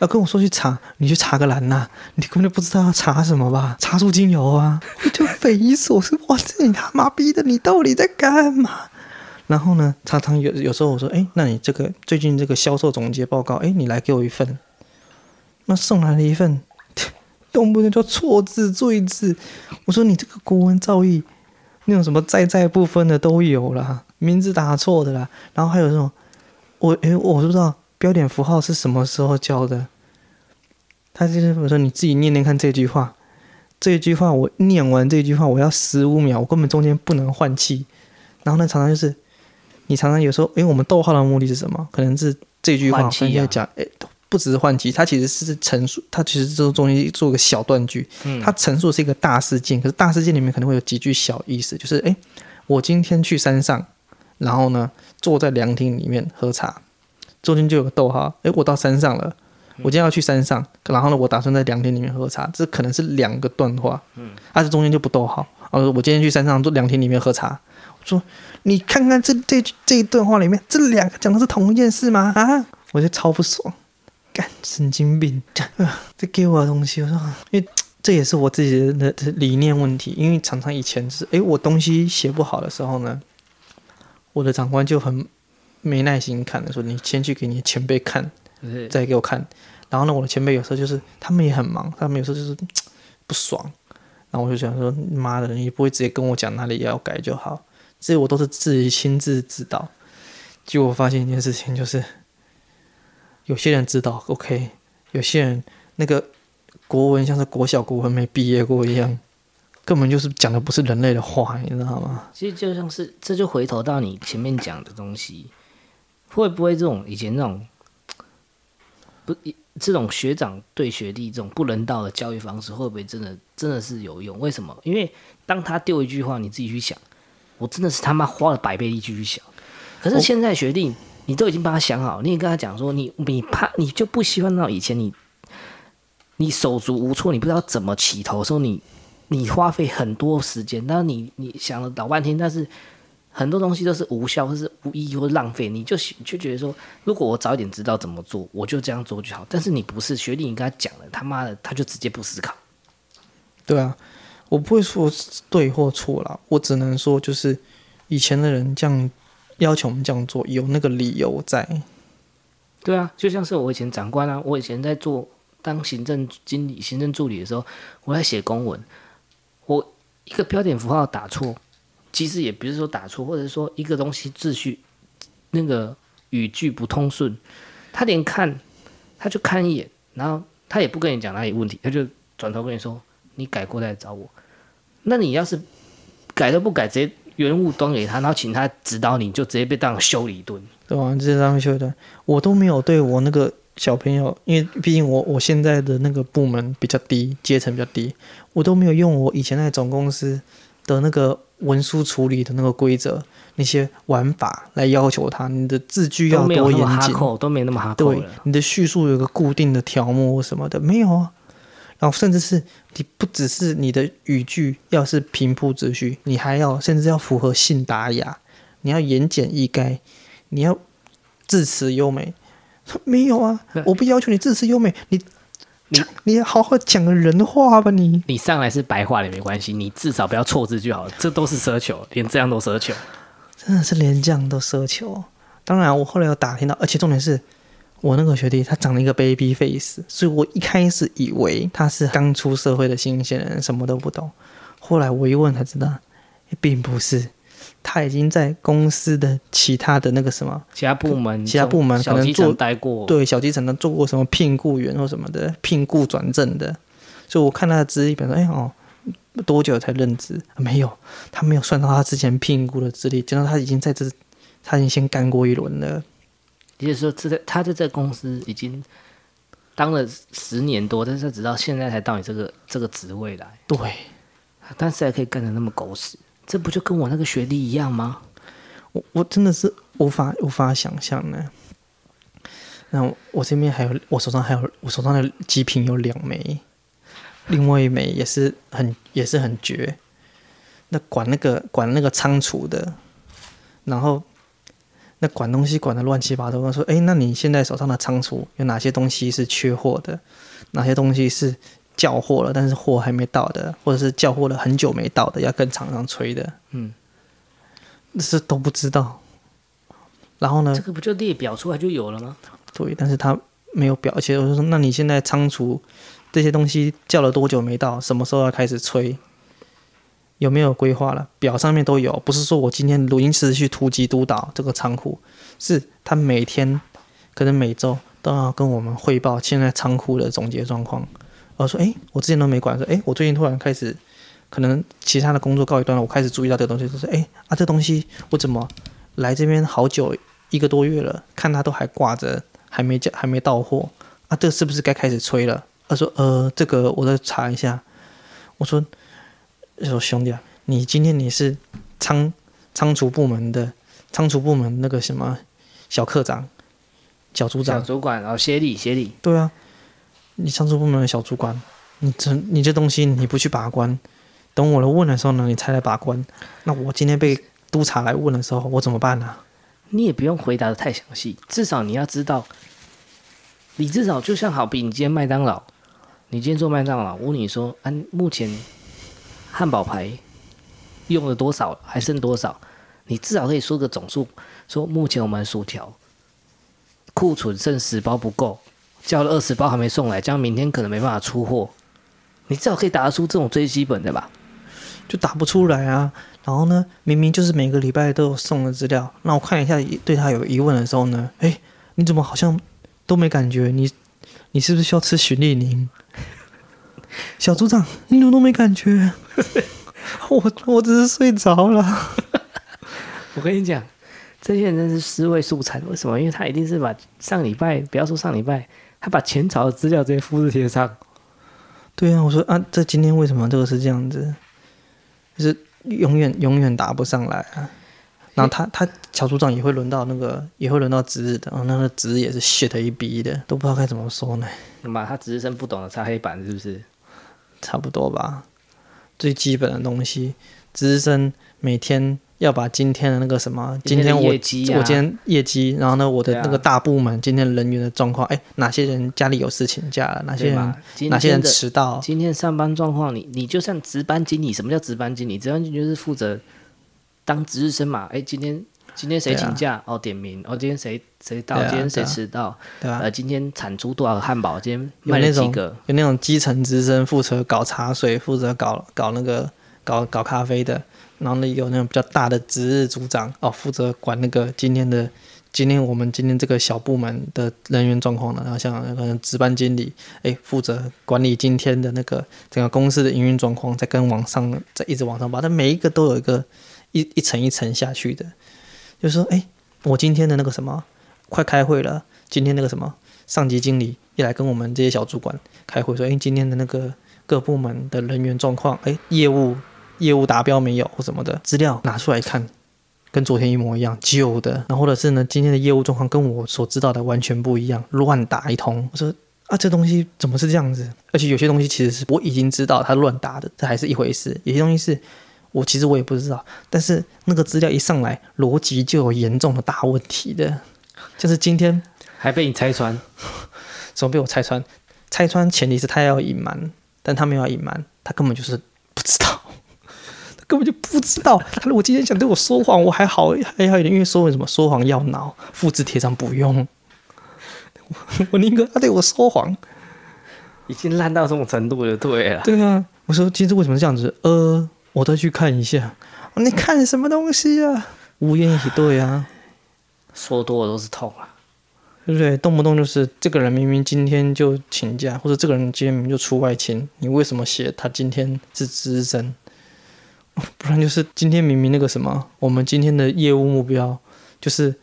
要跟我说去查，你去查个蓝呐！你根本就不知道要查什么吧？查出精油啊！我就匪夷所思，哇，这你他妈逼的，你到底在干嘛？然后呢，常常有有时候我说，哎，那你这个最近这个销售总结报告，哎，你来给我一份。那送来了一份，动不动就错字赘字。我说你这个国文造诣，那种什么在在不分的都有啦，名字打错的啦，然后还有这种，我哎，我不知道。标点符号是什么时候教的？他就是我说你自己念念看这句话，这句话我念完这句话我要十五秒，我根本中间不能换气。然后呢，常常就是你常常有时候，因为我们逗号的目的是什么？可能是这句话我跟你讲，哎，不只是换气，它其实是陈述，它其实这种东西做个小断句。嗯，它陈述是一个大事件，可是大事件里面可能会有几句小意思，就是哎，我今天去山上，然后呢，坐在凉亭里面喝茶。中间就有个逗号，诶，我到山上了，我今天要去山上，然后呢，我打算在凉亭里面喝茶，这可能是两个段话，嗯，它是中间就不逗号，哦，我今天去山上坐凉亭里面喝茶，我说你看看这这这一段话里面，这两个讲的是同一件事吗？啊，我就超不爽，干神经病，这给我的东西，我说，因为这也是我自己的理念问题，因为常常以前是，诶，我东西写不好的时候呢，我的长官就很。没耐心看的，说你先去给你前辈看，再给我看。然后呢，我的前辈有时候就是他们也很忙，他们有时候就是 不爽。然后我就想说，妈的，你不会直接跟我讲哪里要改就好，这些我都是自己亲自指导。结果我发现一件事情，就是有些人知道 OK，有些人那个国文像是国小国文没毕业过一样。根本就是讲的不是人类的话，你知道吗？其实就像是，这就回头到你前面讲的东西，会不会这种以前那种不这种学长对学弟这种不人道的教育方式，会不会真的真的是有用？为什么？因为当他丢一句话，你自己去想，我真的是他妈花了百倍力气去想。可是现在学弟，你都已经帮他想好，你也跟他讲说，你你怕你就不希望到以前你你手足无措，你不知道怎么起头，说你。你花费很多时间，但是你你想了老半天，但是很多东西都是无效，或是无意义，或浪费。你就就觉得说，如果我早一点知道怎么做，我就这样做就好。但是你不是学弟，你跟他讲了，他妈的，他就直接不思考。对啊，我不会说对或错啦，我只能说就是以前的人这样要求我们这样做，有那个理由在。对啊，就像是我以前长官啊，我以前在做当行政经理、行政助理的时候，我在写公文。我一个标点符号打错，其实也不是说打错，或者说一个东西秩序那个语句不通顺，他连看他就看一眼，然后他也不跟你讲哪里问题，他就转头跟你说你改过来找我。那你要是改都不改，直接原物端给他，然后请他指导你，就直接被当修理一顿。对啊，直接当修理一顿。我都没有对我那个小朋友，因为毕竟我我现在的那个部门比较低，阶层比较低，我都没有用我以前在总公司的那个文书处理的那个规则、那些玩法来要求他。你的字句要多严谨，都没那么哈扣。对，你的叙述有个固定的条目什么的，没有啊。然后甚至是你不只是你的语句要是平铺直叙，你还要甚至要符合信达雅，你要言简意赅，你要字词优美。没有啊，我不要求你字词优美，你你你好好讲个人话吧你。你上来是白话也没关系，你至少不要错字就好了。这都是奢求，连这样都奢求，真的是连这样都奢求。当然，我后来有打听到，而且重点是。我那个学弟他长了一个 baby face，所以我一开始以为他是刚出社会的新鲜人，什么都不懂。后来我一问才知道，并不是，他已经在公司的其他的那个什么其他部门、其他部门可能做待过，对小基层的做过什么聘雇员或什么的聘雇转正的。所以我看他的资历表说，哎哦，多久才任职？没有，他没有算到他之前聘雇的资历，见到他已经在这，他已经先干过一轮了。也就是说，这在他在这公司已经当了十年多，但是他直到现在才到你这个这个职位来。对，但是还可以干得那么狗屎，这不就跟我那个学历一样吗？我我真的是无法无法想象呢。那我这边还有，我手上还有，我手上的极品有两枚，另外一枚也是很也是很绝。那管那个管那个仓储的，然后。那管东西管的乱七八糟，他说：“哎，那你现在手上的仓储有哪些东西是缺货的？哪些东西是叫货了，但是货还没到的，或者是叫货了很久没到的，要跟厂商催的？”嗯，是都不知道。然后呢？这个不就列表出来就有了吗？对，但是他没有表，而且我就说：“那你现在仓储这些东西叫了多久没到？什么时候要开始催？”有没有规划了？表上面都有，不是说我今天录音师去突击督导这个仓库，是他每天可能每周都要跟我们汇报现在仓库的总结状况。我说，诶，我之前都没管，说，诶，我最近突然开始，可能其他的工作告一段落，我开始注意到这个东西，就是，诶，啊，这东西我怎么来这边好久一个多月了，看他都还挂着，还没叫，还没到货，啊，这是不是该开始催了？他说，呃，这个我再查一下。我说。就说兄弟啊，你今天你是仓仓储部门的仓储部门那个什么小科长、小组长、小主管，然后协理协理。对啊，你仓储部门的小主管，你这你这东西你不去把关，等我来问的时候呢，你才来把关。那我今天被督察来问的时候，我怎么办呢？你也不用回答的太详细，至少你要知道，你至少就像好比你今天麦当劳，你今天做麦当劳，我问你说，按、啊、目前。汉堡牌用了多少，还剩多少？你至少可以说个总数。说目前我们薯条库存剩十包不够，叫了二十包还没送来，这样明天可能没办法出货。你至少可以答得出这种最基本的吧？就答不出来啊。然后呢，明明就是每个礼拜都有送的资料，那我看一下，对他有疑问的时候呢，诶，你怎么好像都没感觉？你你是不是需要吃循利宁？小组长，你怎么都没感觉？我我只是睡着了。我跟你讲，这些人真是尸位素餐。为什么？因为他一定是把上礼拜，不要说上礼拜，他把前朝的资料直接复制贴上。对啊，我说啊，这今天为什么这个是这样子？就是永远永远答不上来啊。然后他他小组长也会轮到那个，也会轮到值日的，然后那个值日也是 shit 一逼的，都不知道该怎么说呢。那么他值日生不懂得擦黑板是不是？差不多吧，最基本的东西，值日生每天要把今天的那个什么，今天我、啊、我今天业绩，然后呢，我的那个大部门今天人员的状况，哎、啊，哪些人家里有事请假了，哪些人哪些人迟到，今天上班状况，你你就像值班经理，什么叫值班经理？值班经理就是负责当值日生嘛，哎，今天。今天谁请假？啊、哦，点名。哦，今天谁谁到？啊、今天谁迟到？对啊。呃，今天产出多少个汉堡？今天卖了几个？有那种基层资深负责搞茶水，负责搞搞那个搞搞咖啡的，然后呢有那种比较大的值日组长哦，负责管那个今天的今天我们今天这个小部门的人员状况的，然后像可能值班经理，哎，负责管理今天的那个整个公司的营运状况，再跟往上再一直往上爬，它每一个都有一个一一层一层下去的，就说，哎，我今天的那个什么快开会了，今天那个什么上级经理一来跟我们这些小主管开会说，哎，今天的那个。各部门的人员状况，哎，业务业务达标没有或什么的资料拿出来看，跟昨天一模一样，旧的。然后或者是呢，今天的业务状况跟我所知道的完全不一样，乱打一通。我说啊，这东西怎么是这样子？而且有些东西其实是我已经知道他乱打的，这还是一回事。有些东西是我其实我也不知道，但是那个资料一上来，逻辑就有严重的大问题的。就是今天还被你拆穿，怎么被我拆穿？拆穿前提是他要隐瞒。但他没有隐瞒，他根本就是不知道，他根本就不知道。他如果今天想对我说谎，我还好还好一点，因为说为什么说谎要脑，复制贴上不用。我宁可他对我说谎，已经烂到这种程度了对了。对啊，我说今天为什么这样子？呃，我再去看一下。你看什么东西啊？无言以对啊，说多了都是痛啊。对不对？动不动就是这个人明明今天就请假，或者这个人今天明明就出外勤，你为什么写他今天是资深？不然就是今天明明那个什么，我们今天的业务目标就是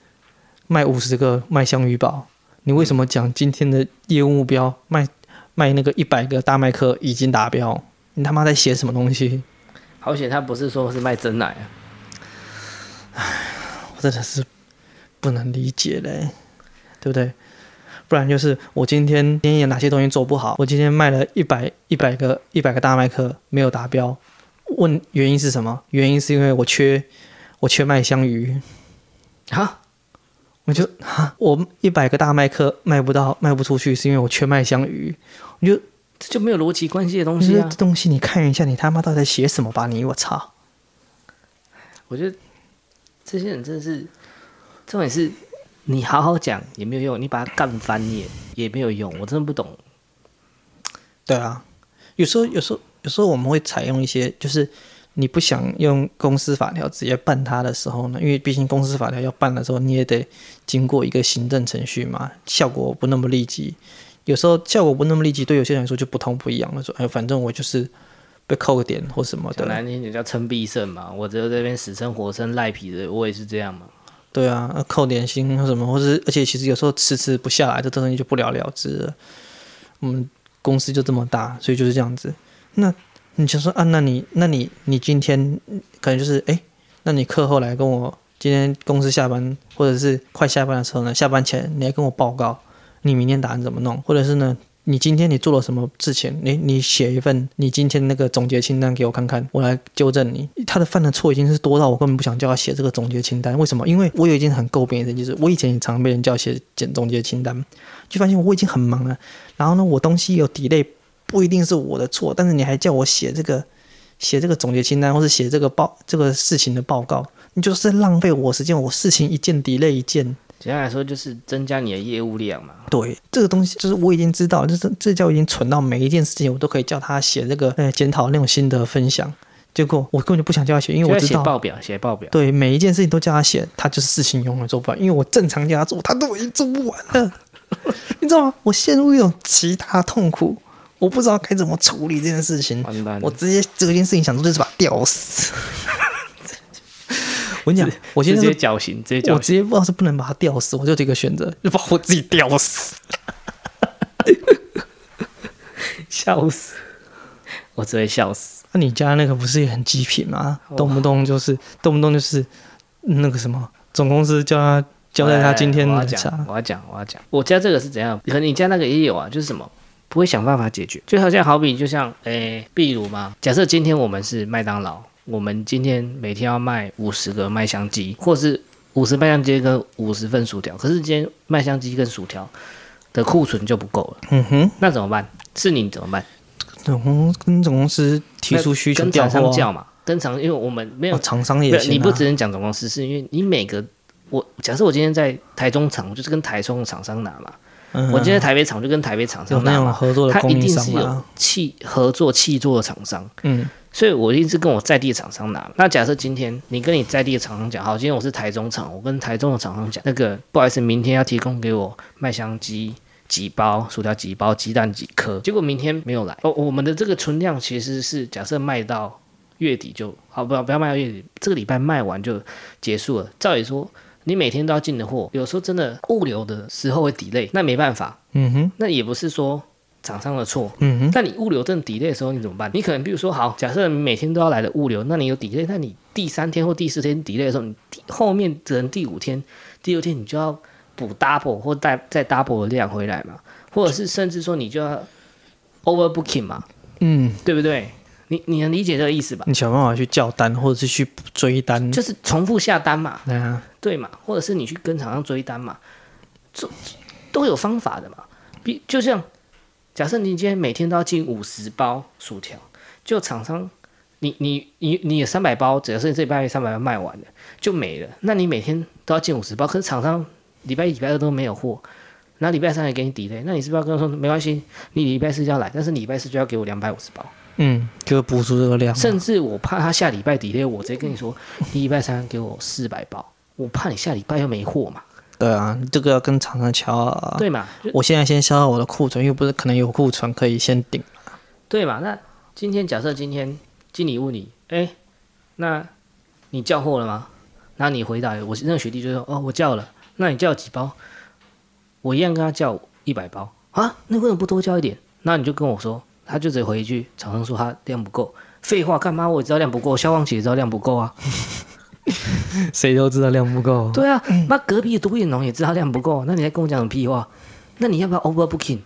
卖五十个麦香鱼堡，你为什么讲今天的业务目标卖卖那个一百个大麦克已经达标？你他妈在写什么东西？好险他不是说是卖真奶啊！唉，我真的是不能理解嘞。对不对？不然就是我今天今天有哪些东西做不好？我今天卖了一百一百个一百个大麦克没有达标，问原因是什么？原因是因为我缺我缺麦香鱼啊！我就啊，我一百个大麦克卖不到卖不出去，是因为我缺麦香鱼。我就这就没有逻辑关系的东西啊！这东西你看一下，你他妈到底写什么吧你？我操！我觉得这些人真的是重点是。你好好讲也没有用，你把它干翻也也没有用，我真的不懂。对啊，有时候有时候有时候我们会采用一些，就是你不想用公司法条直接办他的时候呢，因为毕竟公司法条要办的时候，你也得经过一个行政程序嘛，效果不那么立即。有时候效果不那么立即，对有些人来说就不痛不痒了，说哎，反正我就是被扣个点或什么的。难听点叫称必胜嘛，我只有这边死撑活撑赖皮的，我也是这样嘛。对啊，扣点心或什么，或是而且其实有时候迟迟不下来，这东西就不了了之了。我们公司就这么大，所以就是这样子。那你就说啊，那你那你你今天可能就是哎，那你课后来跟我今天公司下班或者是快下班的时候呢，下班前你来跟我报告，你明天打算怎么弄，或者是呢？你今天你做了什么事情？你你写一份你今天那个总结清单给我看看，我来纠正你。他的犯的错已经是多到我根本不想叫他写这个总结清单。为什么？因为我有一件很诟病的事，就是我以前也常常被人叫写简总结清单，就发现我已经很忙了。然后呢，我东西有 delay，不一定是我的错，但是你还叫我写这个写这个总结清单，或是写这个报这个事情的报告，你就是在浪费我时间。我事情一件 delay 一件。简单来说，就是增加你的业务量嘛。对，这个东西就是我已经知道，就是这叫已经蠢到每一件事情我都可以叫他写这个呃检讨那种心得分享。结果我根本就不想叫他写，因为我知道写报表，写报表。对，每一件事情都叫他写，他就是事情永远做不完。因为我正常叫他做，他都已经做不完了。你知道吗？我陷入一种极大痛苦，我不知道该怎么处理这件事情。完蛋！我直接这件事情想做就是把他吊死。我跟你讲，我直接绞刑，直接绞刑，我直接不知道是不能把他吊死，我就这个选择，就把我自己吊死，笑死，我只会笑死。那、啊、你家那个不是也很极品吗？动不动就是动不动就是那个什么，总公司叫他交代他今天的查。我要讲，我要讲，我家这个是怎样？可能你家那个也有啊，就是什么不会想办法解决，就好像好比就像诶，例如嘛，假设今天我们是麦当劳。我们今天每天要卖五十个麦香鸡，或是五十麦香鸡跟五十份薯条。可是今天麦香鸡跟薯条的库存就不够了。嗯哼，那怎么办？是你怎么办？总公跟总公司提出需求，跟厂商叫嘛？跟厂，因为我们没有厂、哦、商也行、啊。你不只能讲总公司，是因为你每个我假设我今天在台中厂，我就是跟台中的厂商拿嘛。嗯、我今天台北厂就跟台北厂商拿嘛。合作的供应商嘛。他一定是有契合作契作的厂商。嗯。所以我一直跟我在地的厂商拿。那假设今天你跟你在地的厂商讲，好，今天我是台中厂，我跟台中的厂商讲，那个不好意思，明天要提供给我麦香鸡几包，薯条几包，鸡蛋几颗，结果明天没有来。哦，我们的这个存量其实是假设卖到月底就好，不要不要卖到月底，这个礼拜卖完就结束了。照理说，你每天都要进的货，有时候真的物流的时候会 delay，那没办法。嗯哼，那也不是说。厂商的错，嗯哼，那你物流真的 delay 的时候你怎么办？你可能比如说好，假设每天都要来的物流，那你有 delay，那你第三天或第四天 delay 的时候，你后面只能第五天、第六天你就要补 double 或带再 double 的量回来嘛，或者是甚至说你就要 overbooking 嘛，嗯，对不对？你你能理解这个意思吧？你想办法去叫单，或者是去追单，就是重复下单嘛，对啊，对嘛，或者是你去跟厂商追单嘛，这都有方法的嘛，比就像。假设你今天每天都要进五十包薯条，就厂商，你你你你有三百包，假设这礼拜三百包卖完了就没了，那你每天都要进五十包，可是厂商礼拜一、礼拜二都没有货，那礼拜三也给你 delay，那你是不是要跟他说没关系，你礼拜四就要来，但是礼拜四就要给我两百五十包，嗯，就补足这个量，甚至我怕他下礼拜 delay，我直接跟你说，你礼拜三给我四百包，我怕你下礼拜又没货嘛。对啊，这个要跟厂商敲啊。对嘛？我现在先消耗我的库存，又不是可能有库存可以先顶。对嘛？那今天假设今天经理问你，哎，那你叫货了吗？那你回答我那个学弟就说，哦，我叫了。那你叫几包？我一样跟他叫一百包啊。那为什么不多叫一点？那你就跟我说，他就直接回一句，厂商说他量不够。废话，干嘛？我也知道量不够，消防局也知道量不够啊。谁都知道量不够。对啊，那隔壁的独眼龙也知道量不够，那你还跟我讲什么屁话？那你要不要 overbooking？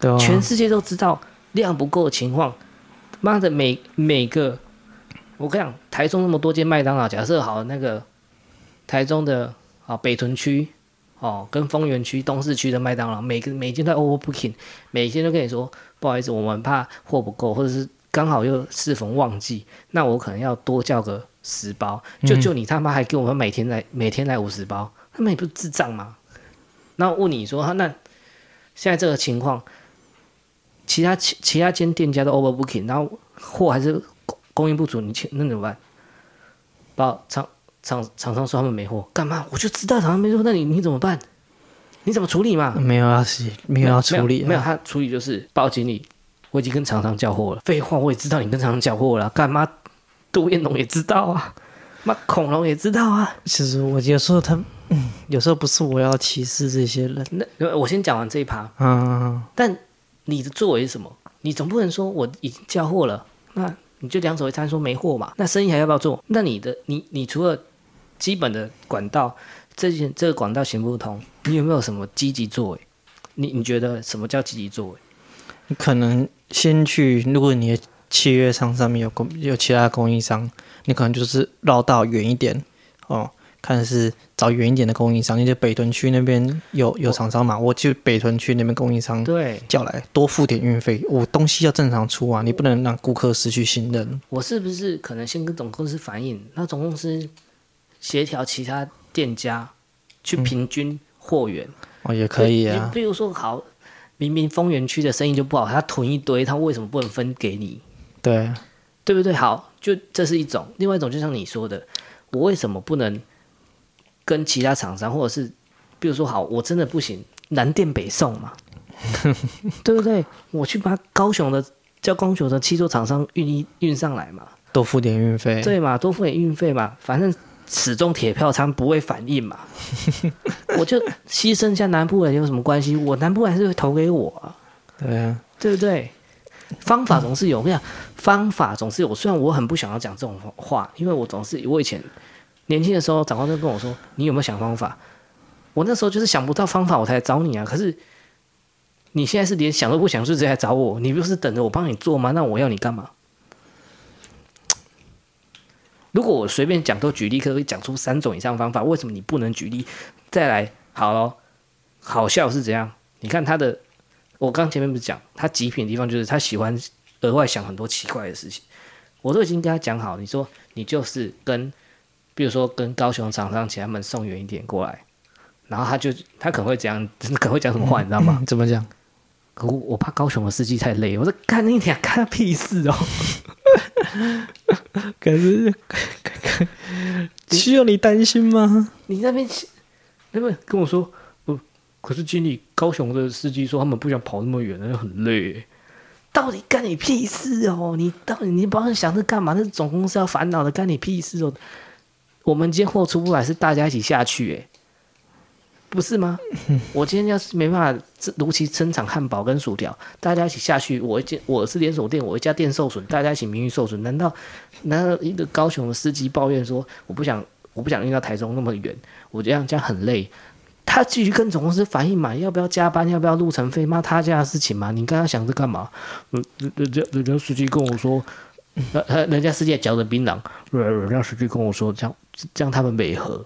对啊，全世界都知道量不够的情况。妈的，每每个，我跟你讲，台中那么多间麦当劳，假设好那个台中的啊北屯区哦，跟丰原区、东市区的麦当劳，每个每间都 overbooking，每间都跟你说不好意思，我们怕货不够，或者是刚好又适逢旺季，那我可能要多叫个。十包，就就你他妈还给我们每天来、嗯、每天来五十包，他们也不是智障吗？那我问你说，那现在这个情况，其他其其他间店家都 overbooking，然后货还是供应不足，你那怎么办？把厂厂厂商说他们没货，干嘛？我就知道厂商没货，那你你怎么办？你怎么处理嘛？没有要洗，没有要处理，没有他处理就是报经理，我已经跟厂商交货了。废话，我也知道你跟厂商交货了，干嘛？独眼龙也知道啊，那恐龙也知道啊。其实我有时候他，嗯，有时候不是我要歧视这些人。那我先讲完这一趴。嗯。但你的作为是什么？你总不能说我已经交货了，那你就两手一摊说没货嘛？那生意还要不要做？那你的你你除了基本的管道，这件这个管道行不通，你有没有什么积极作为？你你觉得什么叫积极作为？你可能先去，如果你。契约商上面有供有其他供应商，你可能就是绕道远一点哦，看是找远一点的供应商。因为北屯区那边有有厂商嘛，我去北屯区那边供应商对叫来，多付点运费。我东西要正常出啊，你不能让顾客失去信任。我是不是可能先跟总公司反映，那总公司协调其他店家去平均货源、嗯、哦，也可以啊。比如说好，明明丰原区的生意就不好，他囤一堆，他为什么不能分给你？对，对不对？好，就这是一种，另外一种就像你说的，我为什么不能跟其他厂商，或者是比如说，好，我真的不行，南电北送嘛，对不对？我去把高雄的叫高雄的汽车厂商运一运上来嘛，多付点运费，对嘛，多付点运费嘛，反正始终铁票仓不会反应嘛，我就牺牲一下南部人有什么关系？我南部人还是会投给我啊，对啊，对不对？方法总是有，我跟你讲，方法总是有。虽然我很不想要讲这种话，因为我总是我以前年轻的时候，长官都跟我说：“你有没有想方法？”我那时候就是想不到方法，我才来找你啊。可是你现在是连想都不想，就直接来找我，你不是等着我帮你做吗？那我要你干嘛？如果我随便讲都举例，可以讲出三种以上方法，为什么你不能举例？再来，好咯，好笑是怎样？你看他的。我刚前面不是讲他极品的地方，就是他喜欢额外想很多奇怪的事情。我都已经跟他讲好，你说你就是跟，比如说跟高雄厂商请他们送远一点过来，然后他就他可能会讲，可能会讲什么话，你知道吗？怎么讲？我我怕高雄的司机太累，我说干你俩干屁事哦！可是，需要你担心吗？你那边那边跟我说，呃，可是经理高雄的司机说他们不想跑那么远，那很累。到底干你屁事哦？你到底你帮他想着干嘛？那总公司要烦恼的，干你屁事哦？我们今天货出不来，是大家一起下去，哎，不是吗？我今天要是没办法如期生产汉堡跟薯条，大家一起下去，我一间我是连锁店，我一家店受损，大家一起名誉受损，难道难道一个高雄的司机抱怨说我不想我不想运到台中那么远，我这样这样很累？他继续跟总公司反映嘛，要不要加班，要不要路程费，妈他家的事情嘛，你刚刚想着干嘛？人人家人家司机跟我说，人人家司机也嚼着槟榔，人家司机跟我说，这样这样他们没喝，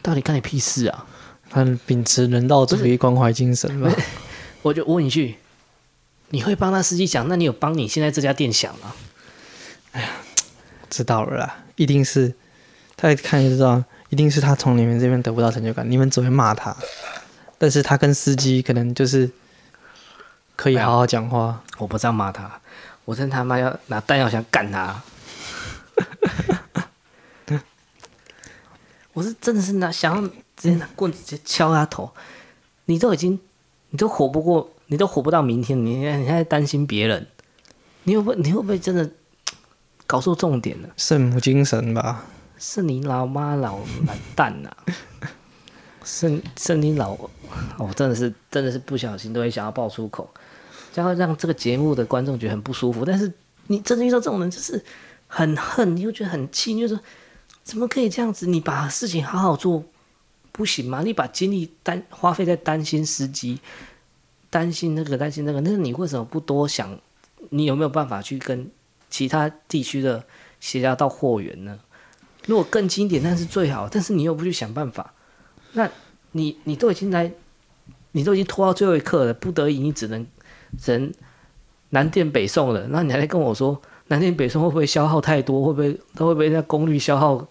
到底干你屁事啊？他秉持人道主义关怀精神嘛。我就问一句，你会帮他司机想？那你有帮你现在这家店想吗？哎呀，知道了啦，一定是他一看就知道。一定是他从你们这边得不到成就感，你们只会骂他，但是他跟司机可能就是可以好好讲话。我不这样骂他，我真他妈要拿弹药想干他。我是真的是拿想要直接拿棍子直接敲他头。你都已经，你都活不过，你都活不到明天，你你还在担心别人？你会不会你会不会真的搞错重点了？圣母精神吧。是你老妈老懒蛋呐！是是你老，我、哦、真的是真的是不小心都会想要爆粗口，将会让这个节目的观众觉得很不舒服。但是你真的遇到这种人，就是很恨，你又觉得很气，你就说怎么可以这样子？你把事情好好做不行吗？你把精力担花费在担心司机，担心那个担心那个，那你为什么不多想？你有没有办法去跟其他地区的协调到货源呢？如果更经典，那是最好。但是你又不去想办法，那你你都已经来，你都已经拖到最后一刻了，不得已你只能只能南电北送了。那你还在跟我说南电北送会不会消耗太多？会不会它会不会那功率消耗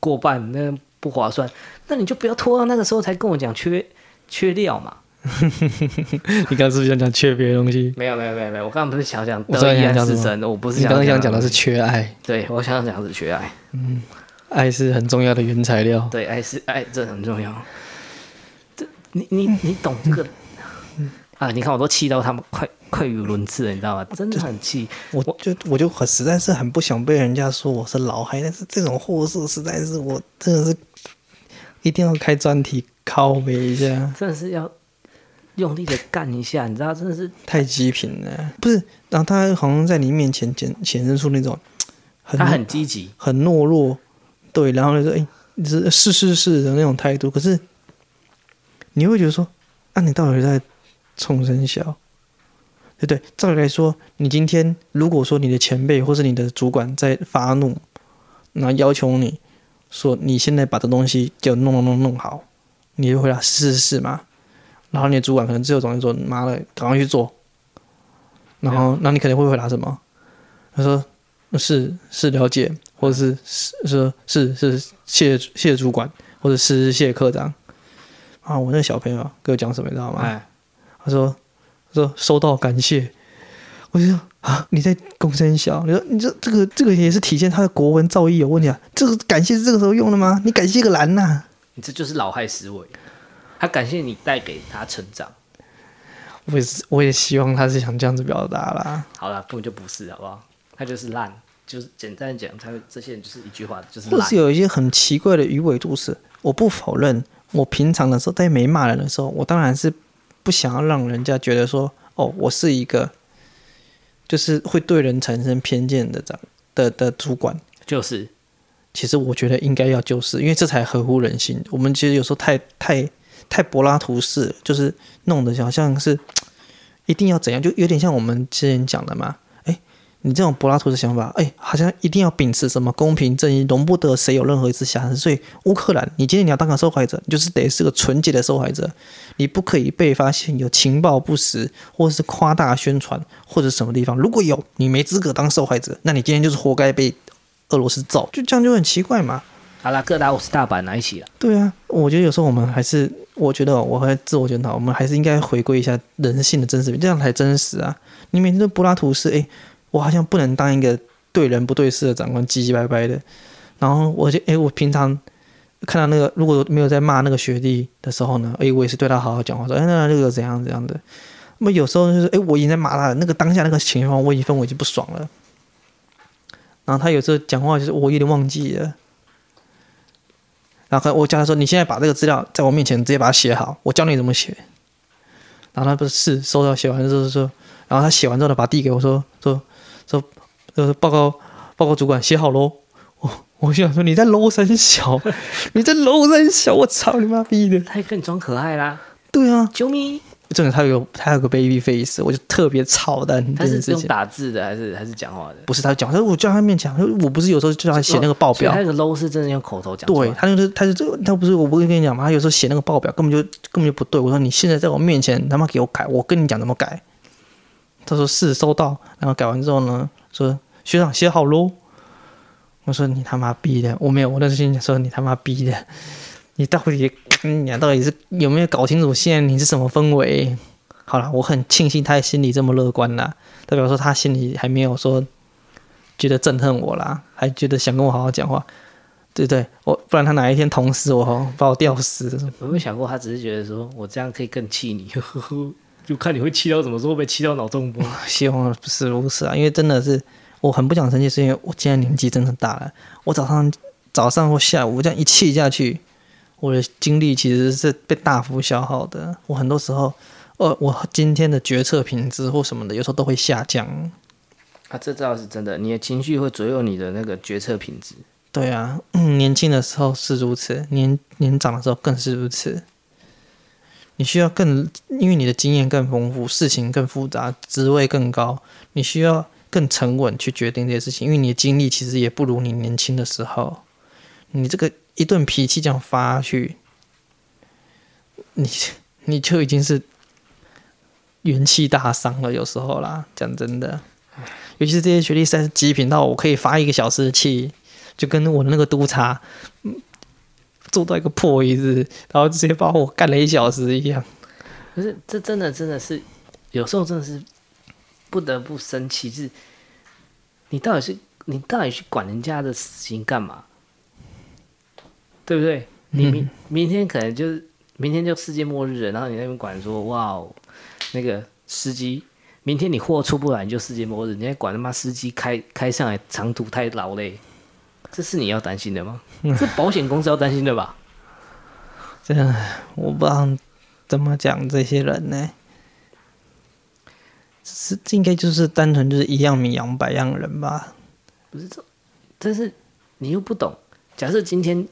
过半？那不划算。那你就不要拖到那个时候才跟我讲缺缺料嘛。你刚刚是不是想讲缺别的东西？没有没有没有没有，我刚刚不是想讲得意安是真的，我不是想刚刚想讲的是缺爱。对，我想讲的是缺爱。嗯。爱是很重要的原材料。对，爱是爱，这很重要。这你你你懂这个啊？你看我都气到他们快快语无伦次了，你知道吗？真的很气。我就我就很实在是很不想被人家说我是老嗨，但是这种货色实在是我真的是一定要开专题拷贝一下，真的是要用力的干一下，你知道？真的是太极品了，不是？然后他好像在你面前显显示出那种很他很积极、很懦弱。对，然后就说：“哎，是是是是的那种态度。”可是你会觉得说：“啊，你到底在冲生小？对不对？照理来说，你今天如果说你的前辈或是你的主管在发怒，那要求你说你现在把这东西给我弄弄弄弄好，你就回答是是是嘛。然后你的主管可能只有总是说：‘妈的，赶快去做。’然后，那你肯定会回答什么？他说：‘是是了解。’或者是是说是是谢谢主管，或者是谢科长啊！我那个小朋友给我讲什么，你知道吗？哎、他说他说收到感谢，我就说啊，你在公三小，你说你这这个这个也是体现他的国文造诣有问题啊！这个感谢是这个时候用的吗？你感谢个蓝呐、啊！你这就是老害思维，他感谢你带给他成长。我也是，我也希望他是想这样子表达啦。好了，根本就不是，好不好？他就是烂。就是简单讲，他这些人就是一句话，就是。或是有一些很奇怪的鱼尾度是，我不否认，我平常的时候在没骂人的时候，我当然是不想要让人家觉得说，哦，我是一个，就是会对人产生偏见的长的的主管。就是，其实我觉得应该要就是，因为这才合乎人心。我们其实有时候太太太柏拉图式，就是弄得好像是 一定要怎样，就有点像我们之前讲的嘛。你这种柏拉图的想法，哎，好像一定要秉持什么公平正义，容不得谁有任何一次瑕疵。所以乌克兰，你今天你要当个受害者，你就是得是个纯洁的受害者，你不可以被发现有情报不实，或者是夸大宣传，或者什么地方。如果有，你没资格当受害者，那你今天就是活该被俄罗斯揍。就这样就很奇怪嘛。好啦，各打五十大板，来一起了。对啊，我觉得有时候我们还是，我觉得我还自我检讨，我们还是应该回归一下人性的真实，这样才真实啊。你每天都柏拉图式，哎。我好像不能当一个对人不对事的长官，唧唧歪歪的。然后我就哎，我平常看到那个如果没有在骂那个学弟的时候呢，哎，我也是对他好好讲话，说哎，那那个怎样怎样的。那么有时候就是哎，我已经在骂他了，那个当下那个情况，我已经氛围已经不爽了。然后他有时候讲话就是我有点忘记了。然后我叫他说：“你现在把这个资料在我面前直接把它写好，我教你怎么写。”然后他不是是收到写完之后说，然后他写完之后呢，把递给我说说说呃报告报告主管写好喽。我我想说你在搂三小，你在搂三小，我操你妈逼的！他还跟你装可爱啦？对啊，救命！真的他有他有个 baby face，我就特别操蛋。他是用打字的还是还是讲话的？不是他讲，他说我叫他面讲，我不是有时候叫他写那个报表。他那个 low 是真的用口头讲。对，他就是他就这个他不是我不会跟你讲吗？他有时候写那个报表根本就根本就不对。我说你现在在我面前他妈给我改，我跟你讲怎么改。他说是收到，然后改完之后呢，说学长写好喽。我说你他妈逼的，我没有，我那时心里说你他妈逼的。你到底，你到底是有没有搞清楚现在你是什么氛围？好了，我很庆幸他心里这么乐观啦，代表说他心里还没有说觉得憎恨我啦，还觉得想跟我好好讲话，对对？我不然他哪一天捅死我，把我吊死。有没有想过，他只是觉得说我这样可以更气你，呵呵，就看你会气到什么时候，被气到脑中风。希望不是如此啊，因为真的是我很不想生气，是因为我现在年纪真的大了，我早上早上或下午这样一气下去。我的精力其实是被大幅消耗的，我很多时候，呃，我今天的决策品质或什么的，有时候都会下降。啊，这倒是真的，你的情绪会左右你的那个决策品质。对啊，嗯，年轻的时候是如此，年年长的时候更是如此。你需要更，因为你的经验更丰富，事情更复杂，职位更高，你需要更沉稳去决定这些事情，因为你的精力其实也不如你年轻的时候，你这个。一顿脾气这样发去，你你就已经是元气大伤了。有时候啦，讲真的，尤其是这些学弟实在是极品到我可以发一个小时的气，就跟我那个督察，做到一个破位置，然后直接把我干了一小时一样。可是这真的真的是，有时候真的是不得不生气，就是你到底是你到底去管人家的事情干嘛？对不对？你明明天可能就是明天就世界末日了，然后你那边管说哇哦，那个司机明天你货出不来你就世界末日，你还管他妈司机开开上来长途太劳累，这是你要担心的吗？这保险公司要担心的吧？这样我不知道怎么讲这些人呢，是应该就是单纯就是一样米养百样人吧？不是这，但是你又不懂。假设今天。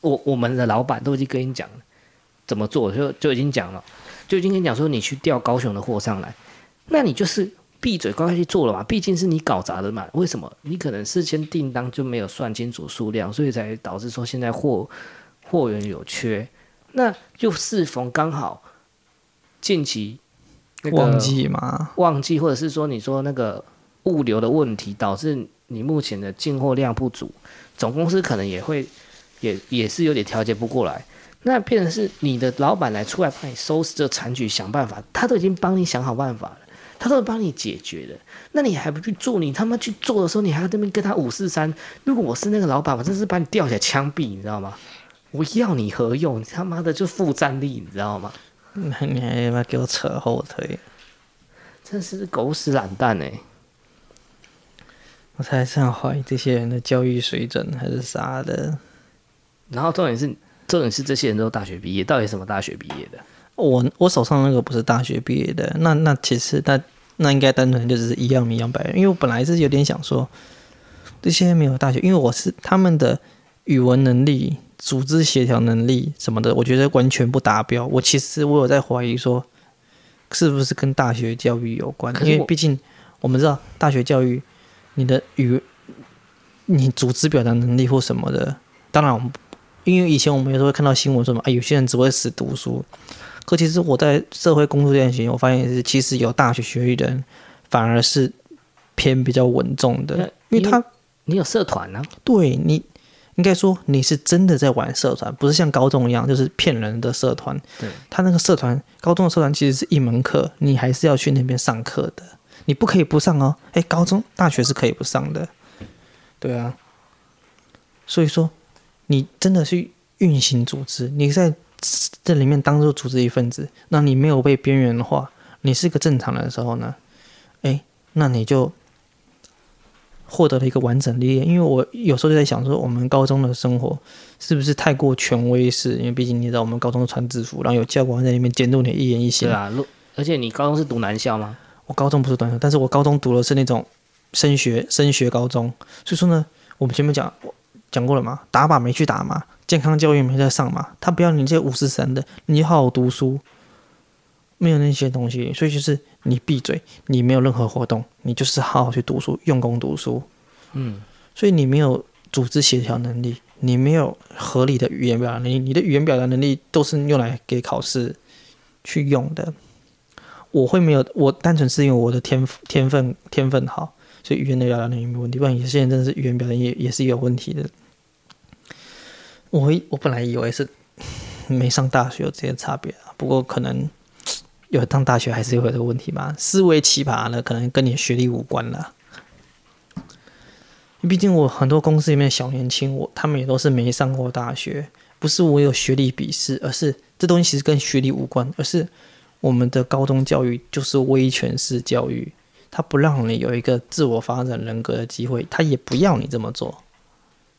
我我们的老板都已经跟你讲了怎么做，就就已经讲了，就已经跟你讲说你去调高雄的货上来，那你就是闭嘴乖乖去做了嘛，毕竟是你搞砸的嘛。为什么？你可能事先订单就没有算清楚数量，所以才导致说现在货货源有缺。那就适逢刚好近期那个旺季嘛，旺季或者是说你说那个物流的问题，导致你目前的进货量不足，总公司可能也会。也也是有点调节不过来，那变成是你的老板来出来帮你收拾这残局，想办法，他都已经帮你想好办法了，他都会帮你解决的，那你还不去做？你他妈去做的时候，你还要这边跟他五四三。如果我是那个老板，我真是把你吊起来枪毙，你知道吗？我要你何用？你他妈的就负战力，你知道吗？那你还他妈给我扯后腿，真是狗屎懒蛋哎！我才是很怀疑这些人的教育水准还是啥的。然后重点是，重点是这些人都大学毕业，到底什么大学毕业的？我我手上那个不是大学毕业的，那那其实那那应该单纯就只是一样米养百样。因为我本来是有点想说，这些没有大学，因为我是他们的语文能力、组织协调能力什么的，我觉得完全不达标。我其实我有在怀疑说，是不是跟大学教育有关？因为毕竟我们知道大学教育，你的语、你组织表达能力或什么的，当然我们。因为以前我们有时候会看到新闻说嘛，哎，有些人只会死读书。可其实我在社会工作这件事情，我发现是其实有大学学历的人反而是偏比较稳重的，因为他你有社团呢、啊。对，你应该说你是真的在玩社团，不是像高中一样就是骗人的社团。对，他那个社团，高中的社团其实是一门课，你还是要去那边上课的。你不可以不上哦。哎，高中、大学是可以不上的，对啊。所以说，你真的去运行组织，你在这里面当做组织一份子，那你没有被边缘化，你是个正常人的时候呢，哎，那你就获得了一个完整历练。因为我有时候就在想说，我们高中的生活是不是太过权威式？因为毕竟你知道，我们高中穿制服，然后有教官在里面监督你一言一行。对啊，而且你高中是读男校吗？我高中不是读男校，但是我高中读的是那种升学升学高中。所以说呢，我们前面讲。讲过了嘛？打靶没去打嘛？健康教育没在上嘛？他不要你这五十三的，你好好读书，没有那些东西，所以就是你闭嘴，你没有任何活动，你就是好好去读书，用功读书。嗯，所以你没有组织协调能力，你没有合理的语言表达能力，你的语言表达能力都是用来给考试去用的。我会没有，我单纯是因为我的天天分天分好，所以语言的表达能力没问题。不然有些人真的是语言表达也也是有问题的。我我本来以为是没上大学有这些差别啊，不过可能有上大学还是会有这个问题吧。思维奇葩呢，可能跟你学历无关了。毕竟我很多公司里面小年轻，我他们也都是没上过大学，不是我有学历鄙视，而是这东西其实跟学历无关，而是我们的高中教育就是威权式教育，他不让你有一个自我发展人格的机会，他也不要你这么做。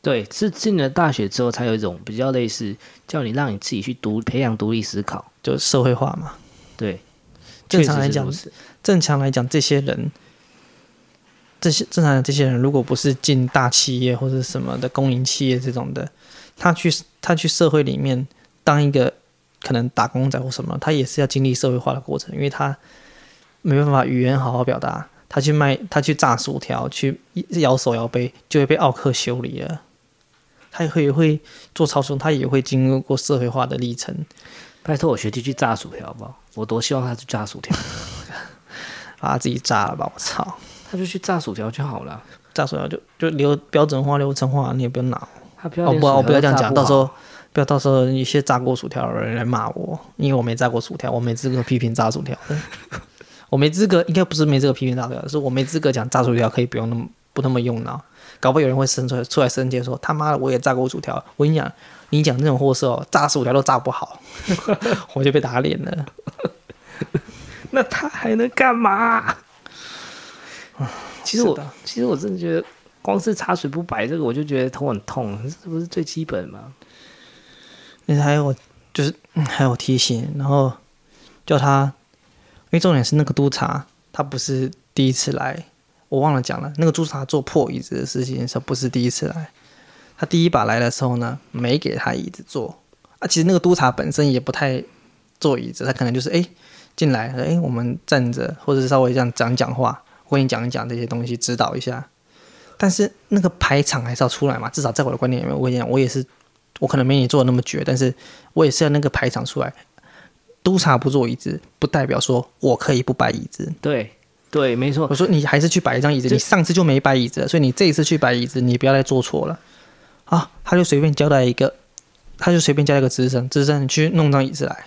对，是进了大学之后才有一种比较类似，叫你让你自己去独培养独立思考，就社会化嘛。对，正常来讲，正常来讲，这些人，这些正常的这些人，如果不是进大企业或者什么的公营企业这种的，他去他去社会里面当一个可能打工仔或什么，他也是要经历社会化的过程，因为他没办法语言好好表达，他去卖他去炸薯条，去摇手摇杯，就会被奥克修理了。他也会会做超生，他也会经过社会化的历程。拜托我学弟去炸薯条吧，我多希望他去炸薯条，把 他自己炸了吧，我操！他就去炸薯条就好了，炸薯条就就流标准化、流程化，你也不用拿。他不要，哦不，我不要这样讲，到时候不要到时候一些炸过薯条的人来骂我，因为我没炸过薯条，我没资格批评炸薯条。我没资格，应该不是没资格批评炸薯条，是我没资格讲炸薯条可以不用那么不那么用脑。搞不好有人会生出来出来生气说：“他妈的，我也炸过薯条。”我跟你讲，你讲这种货色哦，炸薯条都炸不好，我就被打脸了。那他还能干嘛？其实我其实我真的觉得，光是茶水不摆这个，我就觉得头很痛。这不是最基本吗？那还有就是还有提醒，然后叫他，因为重点是那个督察，他不是第一次来。我忘了讲了，那个督察做破椅子的事情的时候，不是第一次来。他第一把来的时候呢，没给他椅子坐。啊，其实那个督察本身也不太坐椅子，他可能就是哎进来，哎我们站着，或者是稍微这样讲讲话，我跟你讲一讲这些东西，指导一下。但是那个排场还是要出来嘛，至少在我的观念里面，我跟你讲，我也是，我可能没你做的那么绝，但是我也是要那个排场出来。督察不坐椅子，不代表说我可以不摆椅子。对。对，没错。我说你还是去摆一张椅子，你上次就没摆椅子，所以你这一次去摆椅子，你不要再做错了。啊，他就随便交代一个，他就随便交代一个值日生，值日生你去弄张椅子来。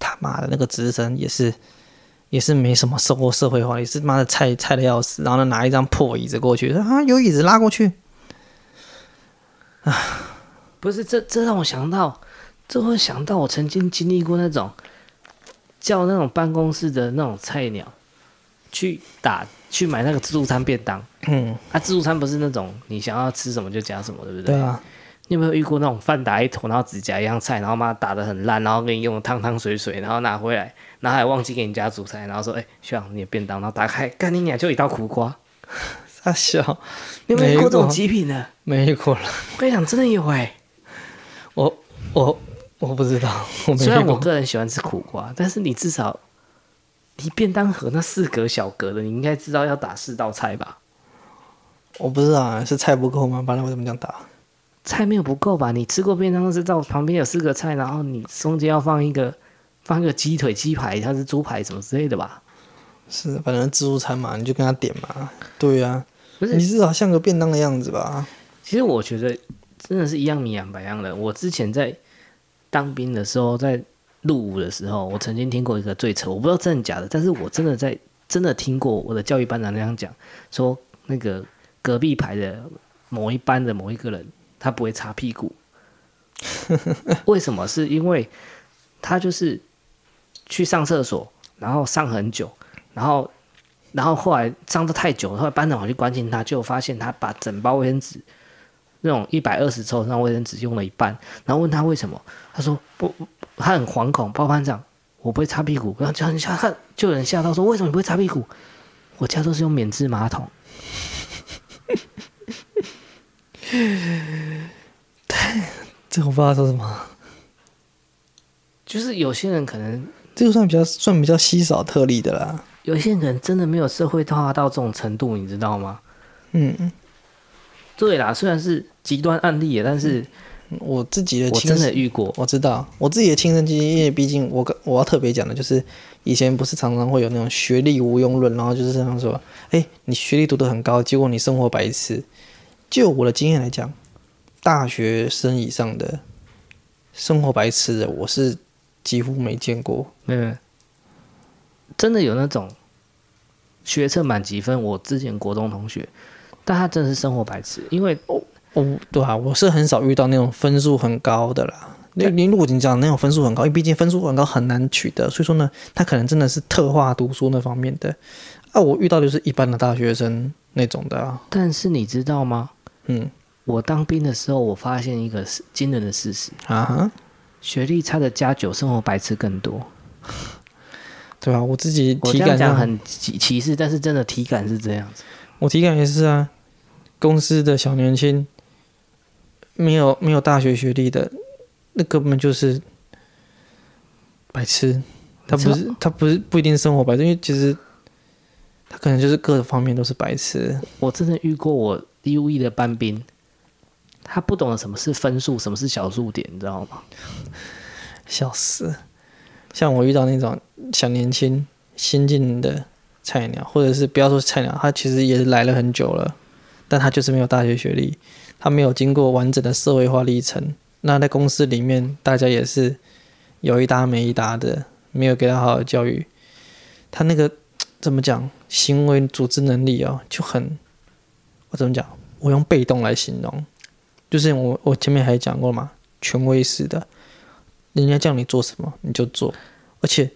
他妈的那个值日生也是，也是没什么受过社会化，也是妈的菜菜的要死，然后呢拿一张破椅子过去，说啊有椅子拉过去。啊，不是，这这让我想到，这会想到我曾经经历过那种叫那种办公室的那种菜鸟。去打去买那个自助餐便当，嗯，啊，自助餐不是那种你想要吃什么就加什么，对不对？对啊。你有没有遇过那种饭打一坨，然后只夹一样菜，然后妈打的很烂，然后给你用汤汤水水，然后拿回来，然后还忘记给你加主菜，然后说：“哎、欸，需要你的便当。”然后打开，干你娘就一道苦瓜，傻笑。你有没有遇过这种极品的？没遇过了。我跟你讲，真的有哎、欸。我我我不知道。我虽然我个人喜欢吃苦瓜，但是你至少。你便当盒那四格小格的，你应该知道要打四道菜吧？我不知道啊，是菜不够吗？不然我怎么这样打？菜没有不够吧？你吃过便当是到旁边有四个菜，然后你中间要放一个放一个鸡腿、鸡排，它是猪排什么之类的吧？是，反正自助餐嘛，你就跟他点嘛。对呀、啊，不是，你至少像个便当的样子吧？其实我觉得真的是一样米养百样的。我之前在当兵的时候，在入伍的时候，我曾经听过一个最扯，我不知道真的假的，但是我真的在真的听过我的教育班长那样讲，说那个隔壁排的某一班的某一个人，他不会擦屁股。为什么？是因为他就是去上厕所，然后上很久，然后然后后来上的太久，后来班长跑去关心他，就发现他把整包卫生纸那种一百二十抽那卫生纸用了一半，然后问他为什么，他说不，他很惶恐，包班长。我不会擦屁股，然后就很吓，就有人吓到说：“为什么你不会擦屁股？”我家都是用免治马桶。这我不知道说什么。就是有些人可能这个算比较算比较稀少特例的啦。有些人可能真的没有社会化到这种程度，你知道吗？嗯，对啦，虽然是极端案例，但是。嗯我自己的亲我真的遇过，我知道我自己的亲身经历，因为毕竟我我要特别讲的就是，以前不是常常会有那种学历无用论，然后就是这样说，哎，你学历读得很高，结果你生活白痴。就我的经验来讲，大学生以上的生活白痴的，我是几乎没见过。没有，真的有那种学测满级分，我之前国中同学，但他真的是生活白痴，因为。哦，对啊，我是很少遇到那种分数很高的啦。你你如果你讲那种分数很高，因为毕竟分数很高很难取得，所以说呢，他可能真的是特化读书那方面的。啊，我遇到就是一般的大学生那种的啊。但是你知道吗？嗯，我当兵的时候，我发现一个惊人的事实啊，学历差的加九，生活白痴更多。对啊？我自己体感上很歧歧视，但是真的体感是这样子。我体感也是啊，公司的小年轻。没有没有大学学历的，那根本就是白痴。他不是他不是不一定生活白痴，因为其实他可能就是各个方面都是白痴。我真的遇过我 U E 的班兵，他不懂得什么是分数，什么是小数点，你知道吗？笑死！像我遇到那种小年轻新进的菜鸟，或者是不要说菜鸟，他其实也是来了很久了，但他就是没有大学学历。他没有经过完整的社会化历程，那在公司里面，大家也是有一搭没一搭的，没有给他好好教育。他那个怎么讲，行为组织能力哦，就很，我怎么讲？我用被动来形容，就是我我前面还讲过嘛，权威式的，人家叫你做什么你就做，而且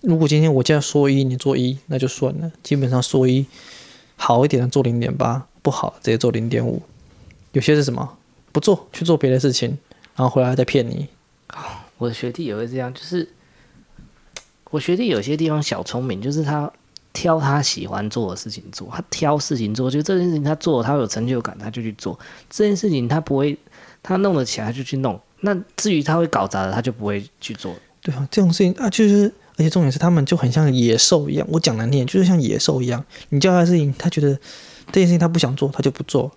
如果今天我叫说一，你做一，那就算了，基本上说一好一点的做零点八，不好直接做零点五。有些是什么？不做去做别的事情，然后回来再骗你。我的学弟也会这样，就是我学弟有些地方小聪明，就是他挑他喜欢做的事情做，他挑事情做，就这件事情他做，他有成就感，他就去做。这件事情他不会，他弄得起来就去弄。那至于他会搞砸的，他就不会去做。对啊，这种事情啊，就是而且重点是他们就很像野兽一样。我讲难听点，就是像野兽一样。你叫他的事情，他觉得这件事情他不想做，他就不做。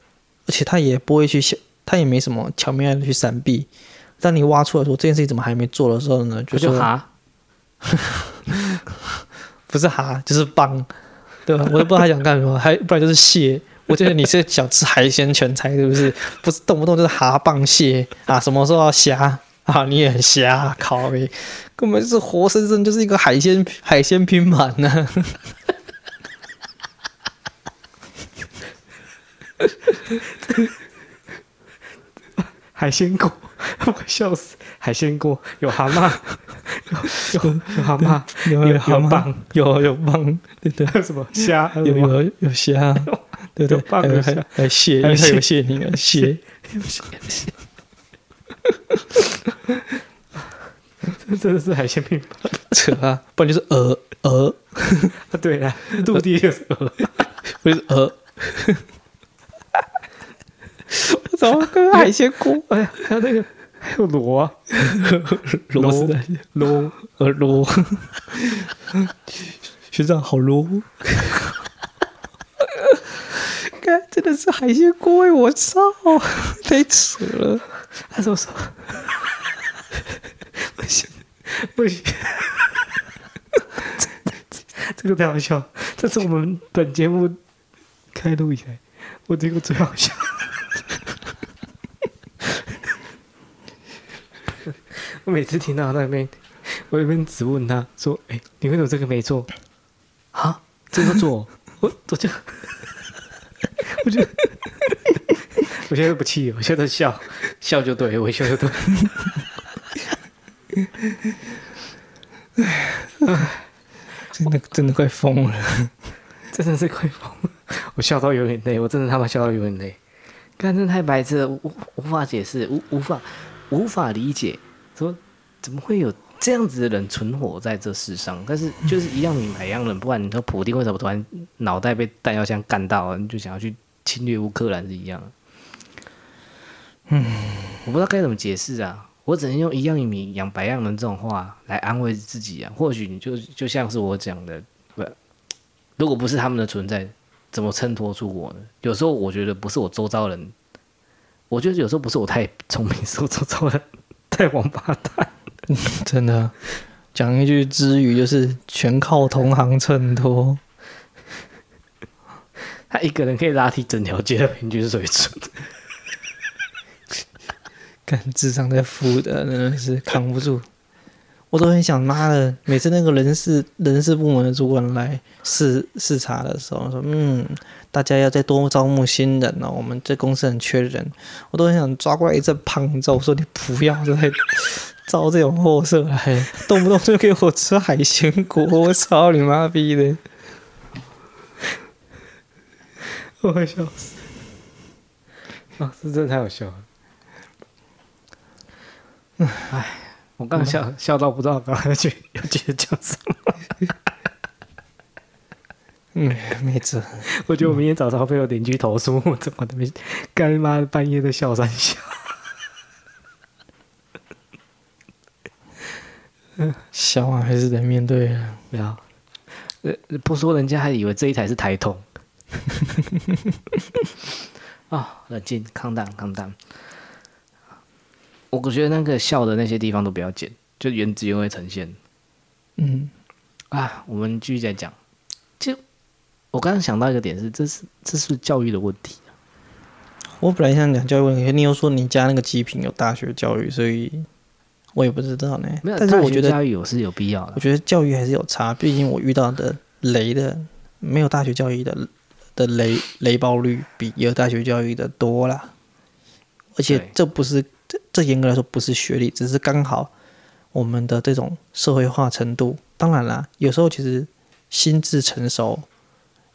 而且他也不会去想，他也没什么巧妙的去闪避。当你挖出来说这件事情怎么还没做的时候呢，就说哈，不是哈，就是棒，对吧？我都不知道他想干什么，还不然就是蟹。我觉得你是想吃海鲜全餐，是不是？不是动不动就是蛤棒蟹啊？什么时候要虾啊？你也很虾，靠北，根本就是活生生就是一个海鲜海鲜拼盘呢。海鲜锅，我笑死！海鲜锅有蛤蟆，有有，有蛤蟆，有有蛤蟆，有有蚌，对对，还有什么？虾？有有有虾，对对，还有还还蟹，还有蟹，你看蟹，有蟹。蟹，这真的是海鲜拼盘，扯啊！不然就是鹅鹅，对啊，陆地就是鹅，不是鹅。我怎么跟海鲜锅？哎呀，还有那个，还有螺啊，螺丝的螺，呃螺。学长好螺，看真的是海鲜锅哎！我操，太扯了！他说 说，不行不行，这个太好笑，这是我们本节目开录以来我听过最好笑。每次听到那边，我一边只问他说：“哎、欸，你为什么这个没做？啊？这么做，我我就 我就 我现在不气，我现在笑笑就对，我笑就对。真的真的快疯了，真的是快疯了！我笑到有点累，我真的他妈笑到有点累。刚真的太白痴了，无无法解释，无无法无法理解，说怎么会有这样子的人存活在这世上？但是就是一样米养百样人，不管你说普丁为什么突然脑袋被弹药枪干到，你就想要去侵略乌克兰是一样的。嗯，我不知道该怎么解释啊。我只能用一样一米养百样人这种话来安慰自己啊。或许你就就像是我讲的，不，如果不是他们的存在，怎么衬托出我呢？有时候我觉得不是我周遭人，我觉得有时候不是我太聪明，是我周遭人太王八蛋。真的，讲一句之语就是全靠同行衬托。他一个人可以拉低整条街的平均水准。智商在负的，真的是扛不住。我都很想，妈的，每次那个人事人事部门的主管来视视察的时候，说，嗯，大家要再多招募新人哦，我们这公司很缺人。我都很想抓过来一阵胖揍，说你不要再 招这种货色来，动不动就给我吃海鲜锅，我操你妈逼的！我会笑死。啊，这真的太好笑了。唉，我刚笑、嗯、笑到不知道刚才要去要接着讲什么。嗯，没辙。我觉得我明天早上会有邻居投诉，我怎么都没干妈半夜的笑三笑。笑啊，还是得面对啊。不要，呃，不说人家还以为这一台是台通。啊、哦，冷静，calm down，calm down。我觉得那个笑的那些地方都不要剪，就原汁原味呈现。嗯，啊，我们继续再讲。就我刚刚想到一个点是，这是这是教育的问题啊。我本来想讲教育问题，你又说你家那个极品有大学教育，所以我也不知道呢。没有，但是我觉得教育有是有必要的。我觉得教育还是有差，毕竟我遇到的雷的没有大学教育的的雷雷暴率比有大学教育的多啦。而且这不是。这严格来说不是学历，只是刚好我们的这种社会化程度。当然啦，有时候其实心智成熟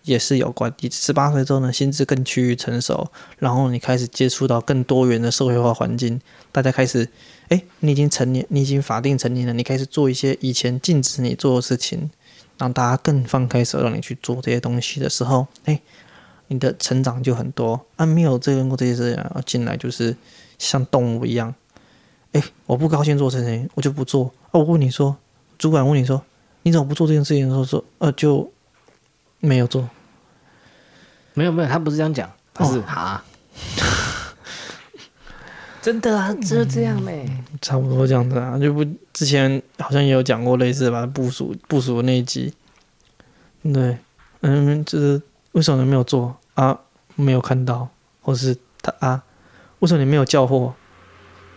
也是有关。你十八岁之后呢，心智更趋于成熟，然后你开始接触到更多元的社会化环境，大家开始，哎，你已经成年，你已经法定成年了，你开始做一些以前禁止你做的事情，让大家更放开手让你去做这些东西的时候，哎，你的成长就很多。啊，没有这个过这些事情进来就是。像动物一样，哎，我不高兴做这件事情，我就不做。啊，我问你说，主管问你说，你怎么不做这件事情的时候说，呃，就没有做。没有没有，他不是这样讲，他是啊，真的啊，就是这样呗、嗯，差不多这样子啊，就不之前好像也有讲过类似吧，部署部署的那一集，对，嗯，就是为什么没有做啊？没有看到，或是他啊？为什么你没有叫货？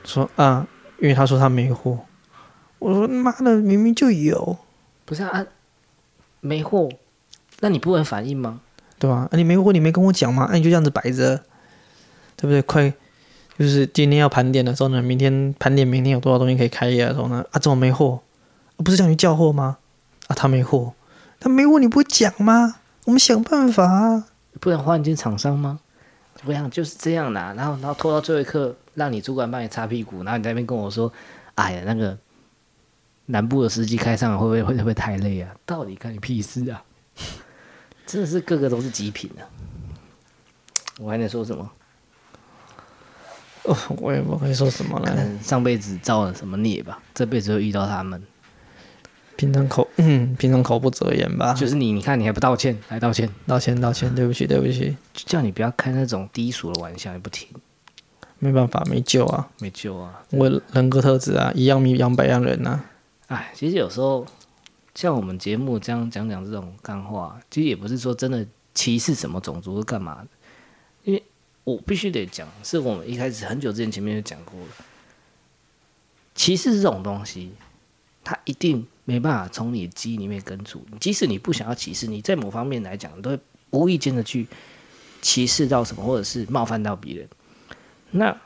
说啊，因为他说他没货。我说妈的，明明就有。不是啊，没货，那你不能反应吗？对吧？啊，你没货，你没跟我讲吗？那，啊，你就这样子摆着，对不对？快，就是今天要盘点的时候呢，明天盘点，明天有多少东西可以开业的时候呢？啊，怎么没货？啊，不是叫你叫货吗？啊，他没货，他没货，你不会讲吗？我们想办法啊。不能换间厂商吗？不想就是这样啦，然后然后拖到最后一刻，让你主管帮你擦屁股，然后你在那边跟我说：“哎呀，那个南部的司机开上来会不会会不会太累啊？到底干你屁事啊！” 真的是个个都是极品啊！我还能说什么？哦，我也不会说什么了。可能上辈子造了什么孽吧，这辈子会遇到他们。平常口嗯，平常口不择言吧。就是你，你看你还不道歉，来道歉，道歉，道歉，对不起，对不起。就叫你不要开那种低俗的玩笑，你不听，没办法，没救啊，没救啊。我人格特质啊，一样米养百样人呐。哎，其实有时候像我们节目这样讲讲这种干话，其实也不是说真的歧视什么种族或干嘛的，因为我必须得讲，是我们一开始很久之前前面就讲过了，歧视这种东西，它一定。没办法从你的基因里面根除。即使你不想要歧视，你在某方面来讲，你都会无意间的去歧视到什么，或者是冒犯到别人。那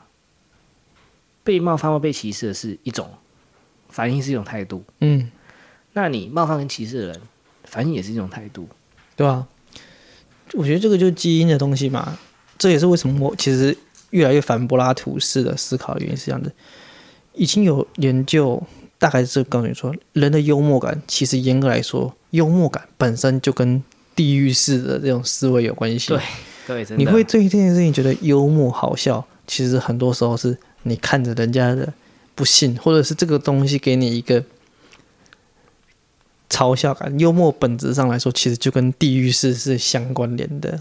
被冒犯或被歧视的是一种反应，是一种态度。嗯，那你冒犯跟歧视的人，反应也是一种态度，对吧、啊？我觉得这个就是基因的东西嘛。这也是为什么我其实越来越反柏拉图式的思考的原因是这样的。已经有研究，大概是告诉你说，人的幽默感其实严格来说，幽默感本身就跟地狱式的这种思维有关系。对对，你会对这件事情觉得幽默好笑，其实很多时候是你看着人家的不幸，或者是这个东西给你一个嘲笑感。幽默本质上来说，其实就跟地狱式是相关联的。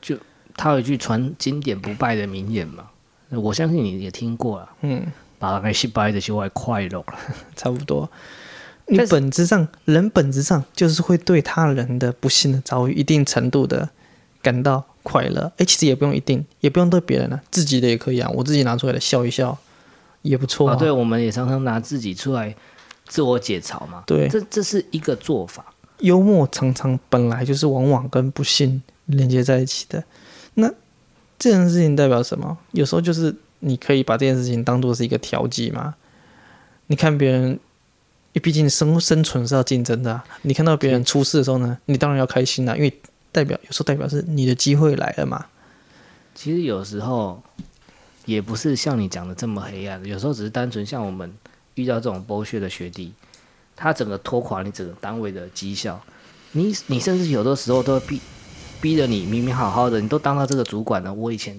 就他有一句传经典不败的名言嘛，我相信你也听过了。嗯。把那失败的就会快乐了，差不多。你本质上，人本质上就是会对他人的不幸的遭遇一定程度的感到快乐。哎，其实也不用一定，也不用对别人啊，自己的也可以啊。我自己拿出来的笑一笑也不错啊。啊对，我们也常常拿自己出来自我解嘲嘛。对，这这是一个做法。幽默常常本来就是往往跟不幸连接在一起的。那这件事情代表什么？有时候就是。你可以把这件事情当做是一个调剂嘛？你看别人，因为毕竟生生存是要竞争的啊。你看到别人出事的时候呢，你当然要开心啦，因为代表有时候代表是你的机会来了嘛。其实有时候也不是像你讲的这么黑暗，有时候只是单纯像我们遇到这种剥削的学弟，他整个拖垮你整个单位的绩效，你你甚至有的时候都会逼逼着你明明好好的，你都当到这个主管了，我以前。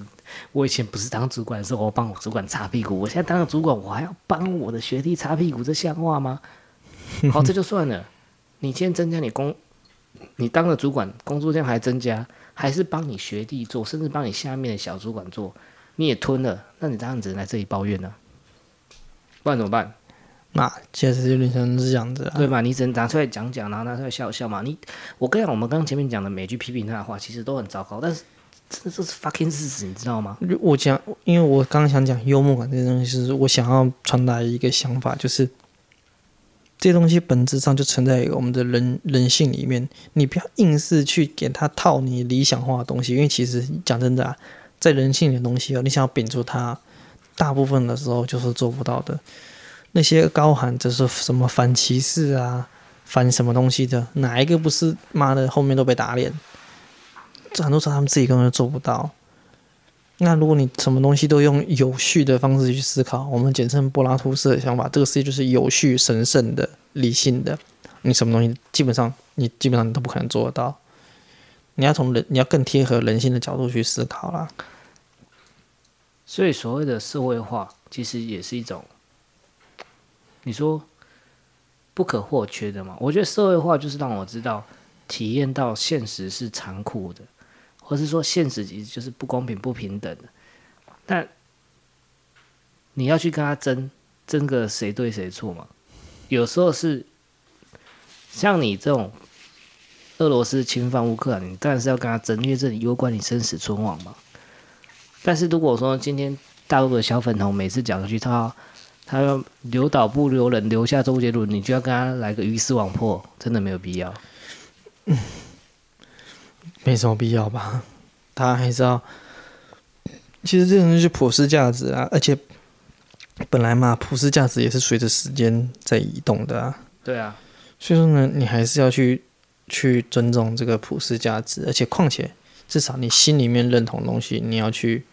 我以前不是当主管的时候，我帮我主管擦屁股。我现在当了主管，我还要帮我的学弟擦屁股，这像话吗？好，这就算了。你先增加你工，你当了主管，工作量还增加，还是帮你学弟做，甚至帮你下面的小主管做，你也吞了。那你当然只能来这里抱怨呢？不然怎么办？那确实有点像是这样子啊，对吧？你只能拿出来讲讲，然后拿出来笑笑嘛。你，我跟你讲，我们刚刚前面讲的每句批评他的话，其实都很糟糕，但是。这这是 fucking 事实，你知道吗？我讲，因为我刚刚想讲幽默感这些东西，是我想要传达一个想法，就是这些东西本质上就存在于我们的人人性里面。你不要硬是去给他套你理想化的东西，因为其实讲真的啊，在人性里的东西哦，你想要摒除它，大部分的时候就是做不到的。那些高喊着是什么反歧视啊，反什么东西的，哪一个不是妈的后面都被打脸？很多时候他们自己根本就做不到。那如果你什么东西都用有序的方式去思考，我们简称柏拉图式的想法，这个世界就是有序、神圣的、理性的。你什么东西基本上你基本上你都不可能做得到。你要从人，你要更贴合人性的角度去思考啦。所以所谓的社会化，其实也是一种，你说不可或缺的嘛？我觉得社会化就是让我知道。体验到现实是残酷的，或是说现实其实就是不公平、不平等的。但你要去跟他争，争个谁对谁错嘛？有时候是像你这种俄罗斯侵犯乌克兰，你当然是要跟他争，因为这里攸关你生死存亡嘛。但是如果说今天大陆的小粉红每次讲一句他他要留岛不留人，留下周杰伦，你就要跟他来个鱼死网破，真的没有必要。没什么必要吧？他还是要，其实这种就是普世价值啊，而且本来嘛，普世价值也是随着时间在移动的啊。对啊，所以说呢，你还是要去去尊重这个普世价值，而且况且至少你心里面认同的东西，你要去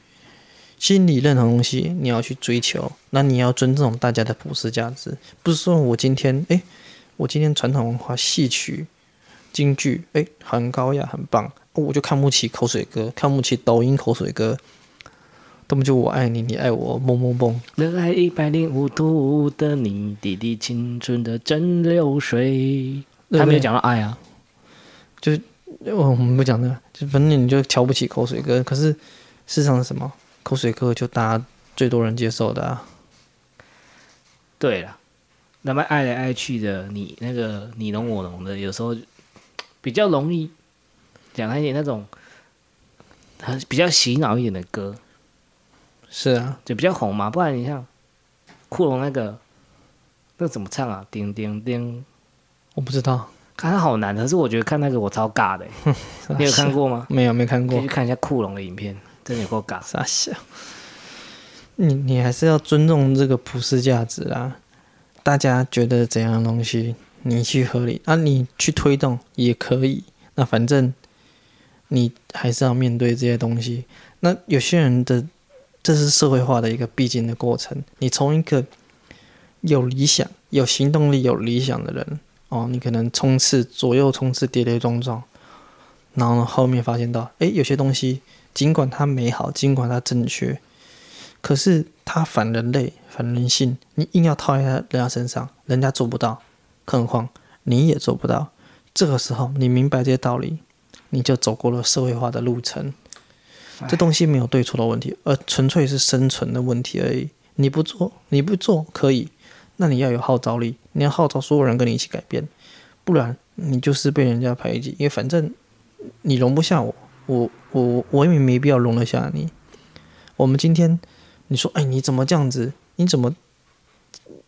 心里认同的东西，你要去追求，那你要尊重大家的普世价值，不是说我今天哎，我今天传统文化戏曲。京剧哎，很高雅，很棒。我就看不起口水歌，看不起抖音口水歌。根本就我爱你，你爱我，蹦蹦蹦。热爱一百零五度的你，滴滴青春的蒸馏水。还没有讲到爱啊，就是我我们不讲那个，就反正你就瞧不起口水歌。可是事实上是什么？口水歌就大家最多人接受的啊。对了，那么爱来爱去的，你那个你侬我侬的，有时候。比较容易讲他一点那种很比较洗脑一点的歌，是啊，就比较红嘛。不然你像酷龙那个，那怎么唱啊？叮叮叮，我不知道，看他好难，可是我觉得看那个我超尬的，你有看过吗？没有，没看过。去看一下酷龙的影片，真的有够尬。傻笑。你你还是要尊重这个普世价值啊！大家觉得怎样的东西，你去合理啊，你去推动也可以。那反正你还是要面对这些东西。那有些人的这是社会化的一个必经的过程。你从一个有理想、有行动力、有理想的人哦，你可能冲刺左右冲刺，跌跌撞撞，然后后面发现到，诶，有些东西尽管它美好，尽管它正确。可是它反人类、反人性，你硬要套在人家身上，人家做不到，更何况你也做不到。这个时候，你明白这些道理，你就走过了社会化的路程。这东西没有对错的问题，而纯粹是生存的问题而已。你不做，你不做可以，那你要有号召力，你要号召所有人跟你一起改变，不然你就是被人家排挤。因为反正你容不下我，我我我也没必要容得下你。我们今天。你说，哎，你怎么这样子？你怎么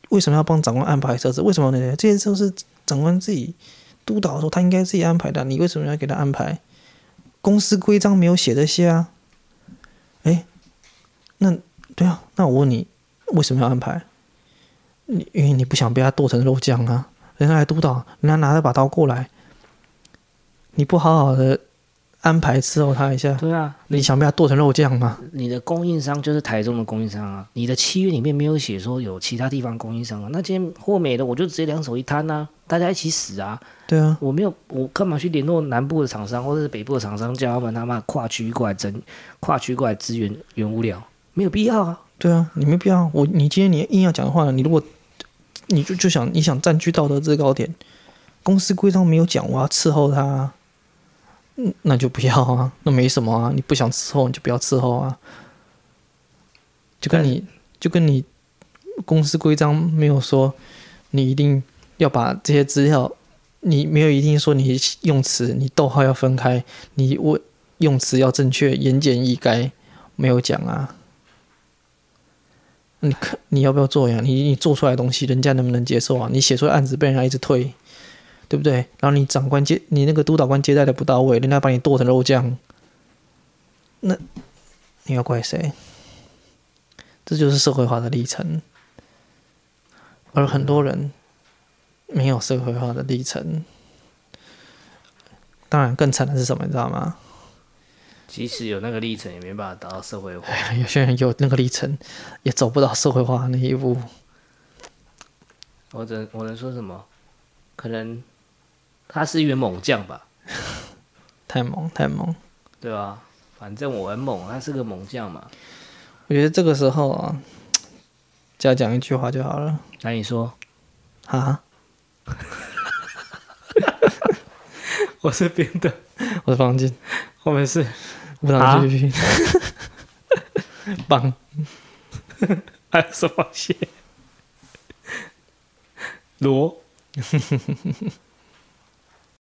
为什么要帮长官安排车子？为什么呢？这些都是长官自己督导的时候，他应该自己安排的。你为什么要给他安排？公司规章没有写这些啊？哎，那对啊，那我问你，为什么要安排？你因为你不想被他剁成肉酱啊？人家来督导，人家拿着把刀过来，你不好好的。安排伺候他一下。对啊，你想被他剁成肉酱吗？你的供应商就是台中的供应商啊。你的契约里面没有写说有其他地方供应商啊。那今天货没了，我就直接两手一摊啊，大家一起死啊。对啊，我没有，我干嘛去联络南部的厂商或者是北部的厂商，叫他们他妈跨区过来争，跨区过来支援原物料，没有必要啊。对啊，你没必要。我你今天你硬要讲的话呢，你如果你就就想你想占据道德制高点，公司规章没有讲，我要伺候他。嗯，那就不要啊，那没什么啊，你不想伺候你就不要伺候啊，就跟你就跟你公司规章没有说你一定要把这些资料，你没有一定说你用词你逗号要分开，你我用词要正确，言简意赅，没有讲啊，你看你要不要做呀？你你做出来的东西，人家能不能接受啊？你写出来案子被人家一直推。对不对？然后你长官接你那个督导官接待的不到位，人家把你剁成肉酱，那你要怪谁？这就是社会化的历程，而很多人没有社会化的历程。当然，更惨的是什么？你知道吗？即使有那个历程，也没办法达到社会化。有些人有那个历程，也走不到社会化那一步。我只我能说什么？可能。他是一员猛将吧？太猛，太猛，对吧？反正我很猛，他是个猛将嘛。我觉得这个时候啊，只要讲一句话就好了。那你说，哈？我是编的，我是方进，我们是无糖 GP，棒，还有什么蟹？螺。